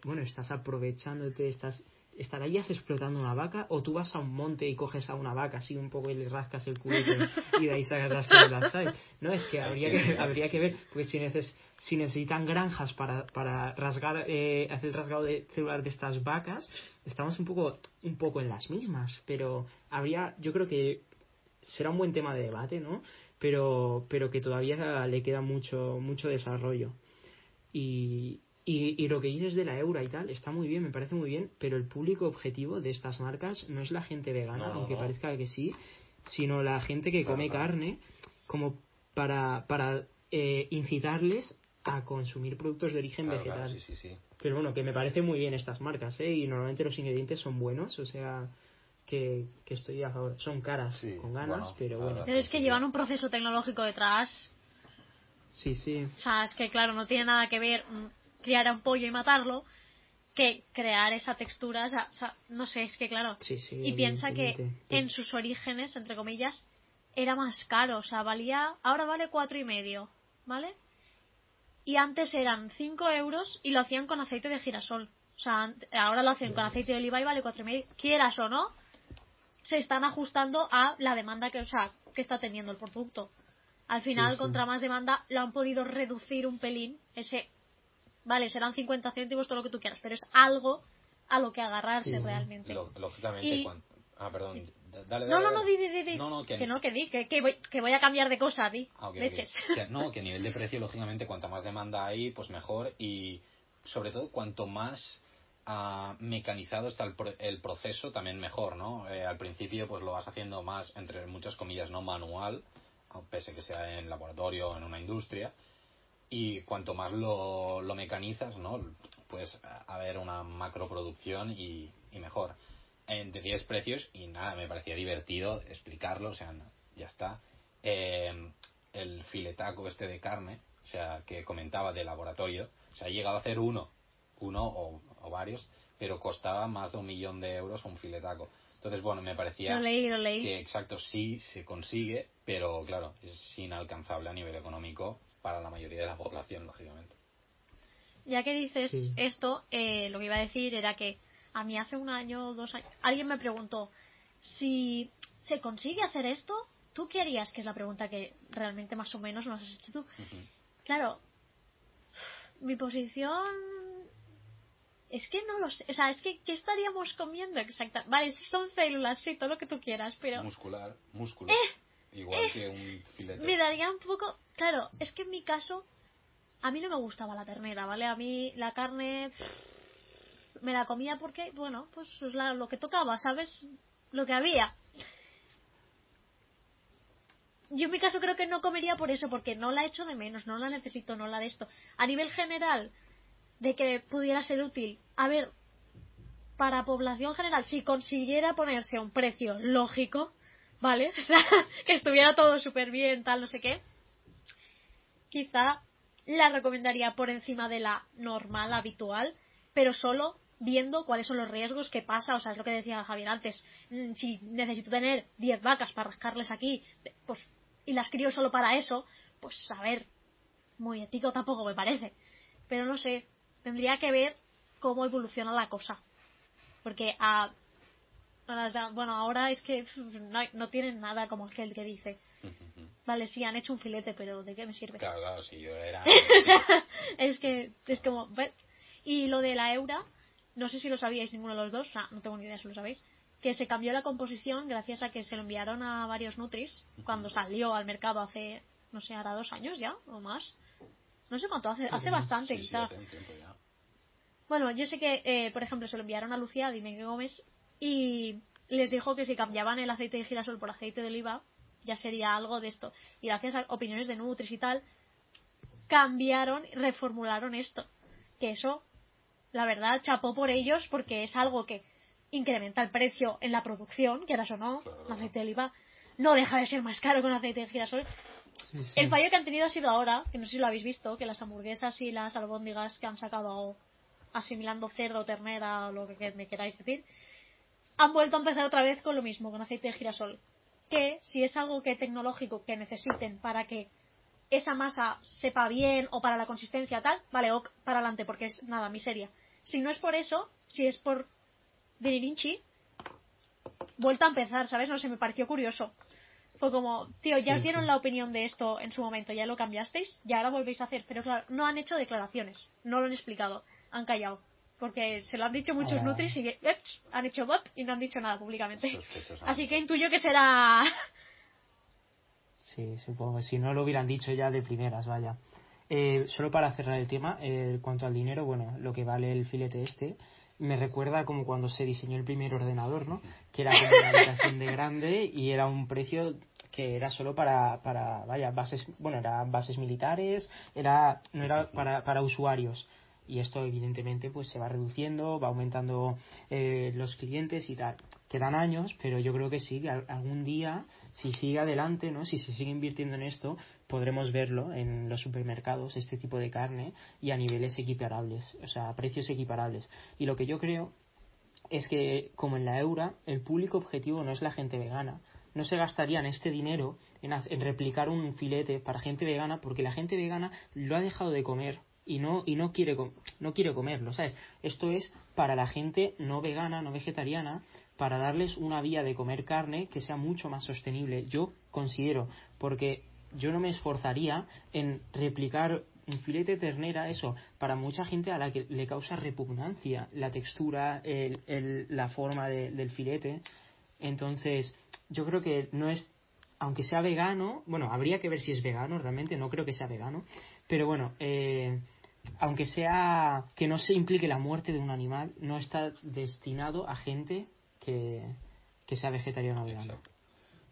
bueno, estás aprovechándote, estás ¿estarías explotando una vaca o tú vas a un monte y coges a una vaca así un poco y le rascas el culete y de ahí sacas las células, ¿sabes? No, es que habría que, habría que ver, pues si, si necesitan granjas para, para rasgar, eh, hacer el rasgado de células de estas vacas, estamos un poco, un poco en las mismas, pero habría, yo creo que será un buen tema de debate, ¿no? Pero, pero que todavía le queda mucho, mucho desarrollo. Y, y, y, lo que dices de la eura y tal está muy bien, me parece muy bien, pero el público objetivo de estas marcas no es la gente vegana, aunque parezca que sí, sino la gente que come carne, como para, para eh, incitarles a consumir productos de origen vegetal. Sí, sí, pero bueno, que me parece muy bien estas marcas, ¿eh? Y normalmente los ingredientes son buenos, o sea, que, que estoy a favor. Son caras, con ganas, pero bueno. Pero es que llevan un proceso tecnológico detrás. Sí, sí. O sea, es que claro, no tiene nada que ver criar a un pollo y matarlo que crear esa textura, o sea, no sé, es que claro. y piensa que en sus orígenes, entre comillas, era más caro, o sea, valía, ahora vale cuatro y medio, ¿vale? Y antes eran cinco euros y lo hacían con aceite de girasol. O sea, ahora lo hacen con aceite de oliva y vale cuatro y medio. Quieras o no, se están ajustando a la demanda que, o sea, que está teniendo el producto. Al final, contra más demanda, lo han podido reducir un pelín, ese vale, serán 50 céntimos, todo lo que tú quieras, pero es algo a lo que agarrarse realmente. lógicamente, ah, perdón. Dale, no, no, no, di, di, di, No, no, que... no, que di, que, voy, que voy a cambiar de cosa, di. Ah, [LAUGHS] no, [LAUGHS] que a nivel de precio, lógicamente, cuanta más demanda hay, pues mejor. Y sobre todo, cuanto más uh, mecanizado está el, el, proceso, también mejor, ¿no? Eh, al principio, pues lo vas haciendo más, entre muchas comillas, no manual, pese que sea en laboratorio o en una industria y cuanto más lo, lo mecanizas, ¿no? Puedes haber una macroproducción y, y mejor. En decías precios y nada, me parecía divertido explicarlo, o sea, ya está. Eh, el filetaco este de carne, o sea, que comentaba de laboratorio, O sea, ha llegado a hacer uno, uno o, o varios, pero costaba más de un millón de euros un filetaco. Entonces, bueno, me parecía Lo leí, lo leí. que exacto sí se consigue, pero claro, es inalcanzable a nivel económico para la mayoría de la población, lógicamente. Ya que dices Sí. esto, eh, lo que iba a decir era que a mí hace un año o dos años, alguien me preguntó si se consigue hacer esto, ¿tú qué harías? Que es la pregunta que realmente más o menos nos has hecho tú. Claro, mi posición es que no lo sé. O sea, es que ¿qué estaríamos comiendo exactamente? Vale, sí son células, sí, todo lo que tú quieras, pero Muscular, músculo. Igual que un filete. me daría un poco... Claro, es que en mi caso, a mí no me gustaba la ternera, ¿vale? A mí la carne me la comía porque, bueno, pues es la- lo que tocaba, ¿sabes? Lo que había. Yo en mi caso creo que no comería por eso, porque no la echo de menos, no la necesito, no la de esto. A nivel general, de que pudiera ser útil, a ver, para población general, si consiguiera ponerse a un precio lógico, ¿vale? [LAUGHS] O sea, que estuviera todo súper bien, tal, no sé qué, quizá la recomendaría por encima de la normal, habitual, pero solo viendo cuáles son los riesgos que pasa, o sea, es lo que decía Javier antes, mm, si necesito tener 10 vacas para rascarles aquí, pues, y las crío solo para eso, pues a ver, muy ético tampoco me parece, pero no sé, tendría que ver cómo evoluciona la cosa, porque a, a las da- bueno, ahora es que no, no tienen nada como aquel que dice, vale, sí, han hecho un filete, pero ¿de qué me sirve? Claro, claro, si yo era... [LAUGHS] Es que es como. Y lo de la Eura, no sé si lo sabíais ninguno de los dos, o sea, no tengo ni idea si lo sabéis, que se cambió la composición gracias a que se lo enviaron a varios Nutris cuando salió al mercado hace, no sé, ahora dos años ya o más. No sé cuánto, hace, hace bastante Sí, sí, quizá. hace un tiempo ya. Bueno, yo sé que, eh, por ejemplo, se lo enviaron a Lucía Dime Gómez y les dijo que si cambiaban el aceite de girasol por aceite de oliva, ya sería algo de esto. Y gracias a opiniones de Nutris y tal, cambiaron, reformularon esto. Que eso, la verdad, chapó por ellos porque es algo que incrementa el precio en la producción, quieras o no, Claro. el aceite de oliva no deja de ser más caro que un aceite de girasol. Sí, sí. El fallo que han tenido ha sido ahora, que no sé si lo habéis visto, que las hamburguesas y las albóndigas que han sacado asimilando cerdo, ternera o lo que me queráis decir, han vuelto a empezar otra vez con lo mismo, con aceite de girasol. Que si es algo que tecnológico que necesiten para que esa masa sepa bien o para la consistencia tal, vale, ok, para adelante, porque es nada, miseria. Si no es por eso, si es por Diririnchi, vuelta a empezar, ¿sabes? No sé, me pareció curioso. Fue como, tío, ya os dieron la opinión de esto en su momento, ya lo cambiasteis, y ahora volvéis a hacer. Pero claro, no han hecho declaraciones, no lo han explicado, han callado. Porque se lo han dicho muchos Ah. nutris y han hecho bop y no han dicho nada públicamente. Así que intuyo que será. [LAUGHS] Sí, supongo. Si no lo hubieran dicho ya de primeras, vaya. Eh, solo para cerrar el tema, eh, en cuanto al dinero, bueno, lo que vale el filete este, me recuerda como cuando se diseñó el primer ordenador, ¿no? Que era como una habitación de grande y era un precio que era solo para, para vaya, bases, bueno, eran bases militares, era, no era para, para usuarios. Y esto evidentemente pues se va reduciendo, va aumentando eh, los clientes y tal. Quedan años, pero yo creo que sí, que al- algún día, si sigue adelante, ¿no? si se sigue invirtiendo en esto, podremos verlo en los supermercados, este tipo de carne, y a niveles equiparables, o sea, a precios equiparables. Y lo que yo creo es que, como en la Eura, el público objetivo no es la gente vegana. No se gastarían este dinero en replicar un filete para gente vegana porque la gente vegana lo ha dejado de comer y no y no quiere no quiere comerlo, ¿sabes? Esto es para la gente no vegana, no vegetariana, para darles una vía de comer carne que sea mucho más sostenible. Yo considero, porque yo no me esforzaría en replicar un filete de ternera, eso, para mucha gente a la que le causa repugnancia la textura, el- el- la forma de- del filete. Entonces, yo creo que no es, aunque sea vegano, bueno, habría que ver si es vegano realmente, no creo que sea vegano, pero bueno, eh, aunque sea que no se implique la muerte de un animal, no está destinado a gente que, que sea vegetariana o vegana.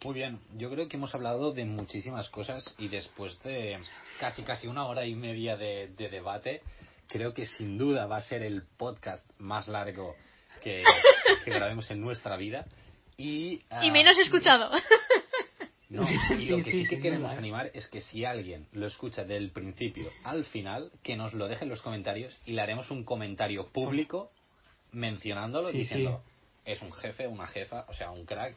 Muy bien, yo creo que hemos hablado de muchísimas cosas y después de casi casi una hora y media de, de debate, creo que sin duda va a ser el podcast más largo que, que grabemos en nuestra vida. Y, ah, Y menos escuchado. No, y lo que sí, sí que queremos ¿eh? animar es que si alguien lo escucha del principio al final, que nos lo deje en los comentarios y le haremos un comentario público mencionándolo, Sí, diciendo es un jefe, una jefa, o sea, un crack.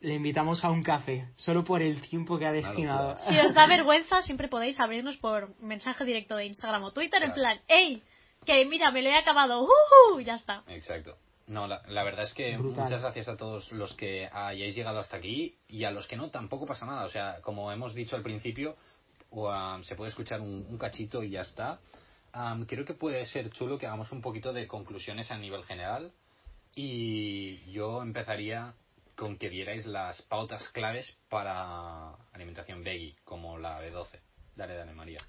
Le invitamos a un café, solo por el tiempo que ha destinado. Si os da vergüenza, siempre podéis abrirnos por mensaje directo de Instagram o Twitter en plan, ¡Ey! Que mira, me lo he acabado, ¡Uhu! Ya está. Exacto. No, la, la verdad es que Brutal. muchas gracias a todos los que hayáis llegado hasta aquí y a los que no, tampoco pasa nada. O sea, como hemos dicho al principio, um, se puede escuchar un, un cachito y ya está. Um, creo que puede ser chulo que hagamos un poquito de conclusiones a nivel general y yo empezaría con que dierais las pautas claves para alimentación veggie, como la B12. Dale, dale, María.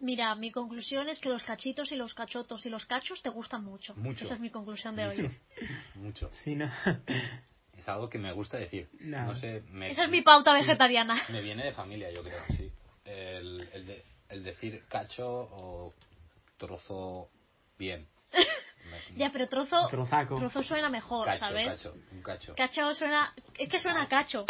Mira, mi conclusión es que los cachitos y los cachotos y los cachos te gustan mucho. Mucho. Esa es mi conclusión de hoy. [LAUGHS] Mucho. Sí, ¿no? [LAUGHS] Es algo que me gusta decir. No. No sé, me, Esa es mi pauta vegetariana. Me viene de familia, yo creo, sí. El, el, de- el decir cacho o trozo bien. [LAUGHS] Ya, pero trozo, Trozaco. trozo suena mejor, cacho, ¿sabes? cacho, un cacho. Cacho suena. Es que suena a cacho.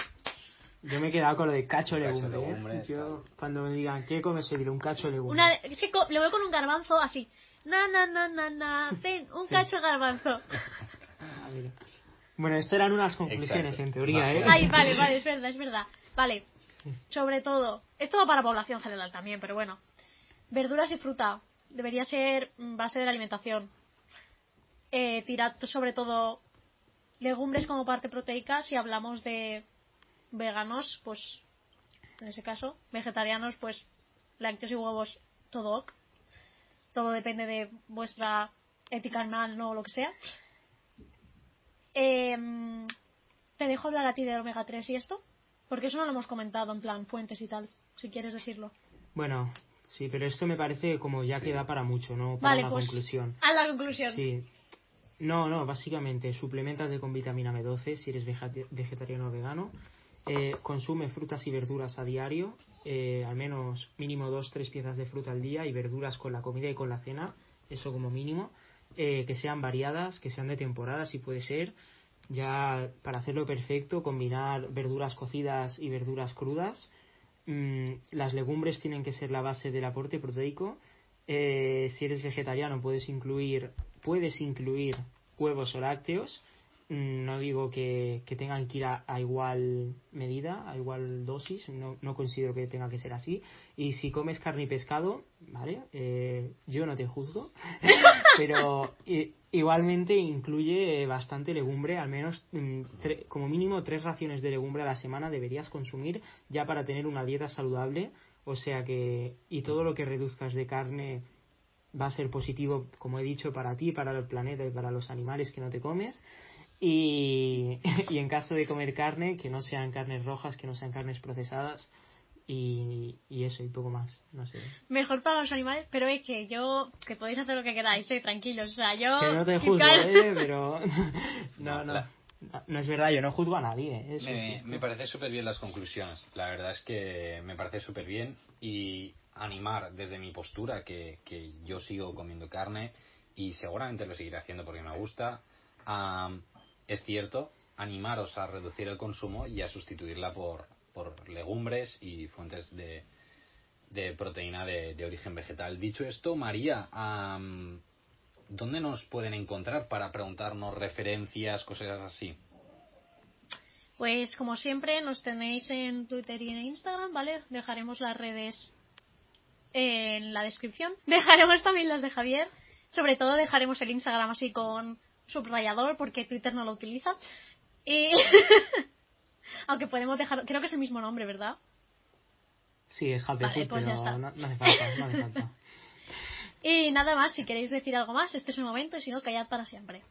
Yo me he quedado con lo de cacho Cacho legumbre. ¿eh? legumbre, Yo, cuando me digan, ¿qué comes? Diré un cacho legumbre. Una, es que lo veo con un garbanzo así. Na, na, na, na, na. Ten, un cacho de garbanzo. [LAUGHS] A ver. Bueno, esto eran unas conclusiones, Exacto. en teoría, ¿eh? Ay, vale, vale, es [LAUGHS] verdad, es verdad. Vale. Sobre todo, esto va para población general también, pero bueno. Verduras y fruta. Debería ser mm, base de la alimentación. Eh, tirad sobre todo legumbres como parte proteica. Si hablamos de veganos, pues en ese caso, vegetarianos, pues lácteos y huevos, todo ok. Todo depende de vuestra ética animal, no lo que sea. Em, te dejo hablar a ti de omega 3 y esto, porque eso no lo hemos comentado en plan fuentes y tal, si quieres decirlo. Bueno, sí, pero esto me parece como ya que da para mucho, ¿no? Para Vale, una pues conclusión. a la conclusión. Sí. No, no, básicamente, suplementate con vitamina B12 si eres vegeta- vegetariano o vegano. Eh, consume frutas y verduras a diario, eh, al menos mínimo dos, tres piezas de fruta al día y verduras con la comida y con la cena, eso como mínimo. Eh, que sean variadas, que sean de temporada, si puede ser. Ya para hacerlo perfecto, combinar verduras cocidas y verduras crudas. Mm, las legumbres tienen que ser la base del aporte proteico. Eh, si eres vegetariano puedes incluir puedes incluir huevos o lácteos. Mm, No digo que, que tengan que ir a, igual medida, a igual dosis, no, no considero que tenga que ser así. Y si comes carne y pescado, ¿vale? Eh, yo no te juzgo, [LAUGHS] pero igualmente incluye bastante legumbre, al menos mm, como mínimo tres raciones de legumbre a la semana deberías consumir ya para tener una dieta saludable. O sea que, y todo lo que reduzcas de carne va a ser positivo, como he dicho, para ti, para el planeta y para los animales que no te comes. Y, [LAUGHS] y en caso de comer carne, que no sean carnes rojas, que no sean carnes procesadas. Y, y eso, y poco más. No sé. Mejor para los animales, pero es que yo, que podéis hacer lo que queráis, eh, tranquilos. O sea, yo. Que no te [LAUGHS] juzgo, ¿eh? [LAUGHS] Pero. No, No, no. la- No es verdad, yo no juzgo a nadie. ¿eh? Eso Me, me parece súper bien las conclusiones. La verdad es que me parece súper bien y animar desde mi postura que, que yo sigo comiendo carne y seguramente lo seguiré haciendo porque me gusta. am, es cierto, animaros a reducir el consumo y a sustituirla por, por legumbres y fuentes de, de proteína de, de origen vegetal. Dicho esto, María, ¿dónde nos pueden encontrar para preguntarnos referencias, cosas así? Pues como siempre, nos tenéis en Twitter y en Instagram, ¿vale? Dejaremos las redes en la descripción. [LAUGHS] Dejaremos también las de Javier. Sobre todo dejaremos el Instagram así con subrayador porque Twitter no lo utiliza. Y... [LAUGHS] Aunque podemos dejar, creo que es el mismo nombre, ¿verdad? Sí, es Happy Vale, Food, pues pero no, no hace falta, no hace falta. [LAUGHS] Y nada más, si queréis decir algo más, este es el momento y si no, callad para siempre.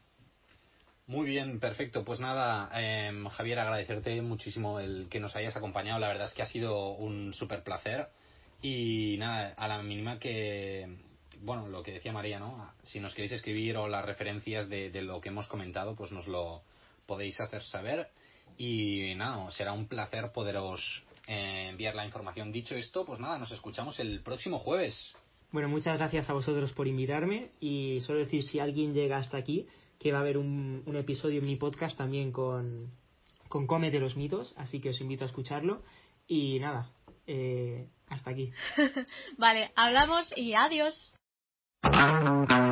Muy bien, perfecto. Pues nada, em, Javier, agradecerte muchísimo el que nos hayas acompañado. La verdad es que ha sido un súper placer. Y nada, a la mínima que, bueno, lo que decía María, ¿no? Si nos queréis escribir o las referencias de, de lo que hemos comentado, pues nos lo podéis hacer saber. Y nada, será un placer poderos eh, enviar la información. Dicho esto, pues nada, nos escuchamos el próximo jueves. Bueno, muchas gracias a vosotros por invitarme y solo decir si alguien llega hasta aquí que va a haber un, un episodio en mi podcast también con, con Cómete los mitos, así que os invito a escucharlo. Y nada, eh, hasta aquí. [LAUGHS] vale, hablamos y adiós. Thank you.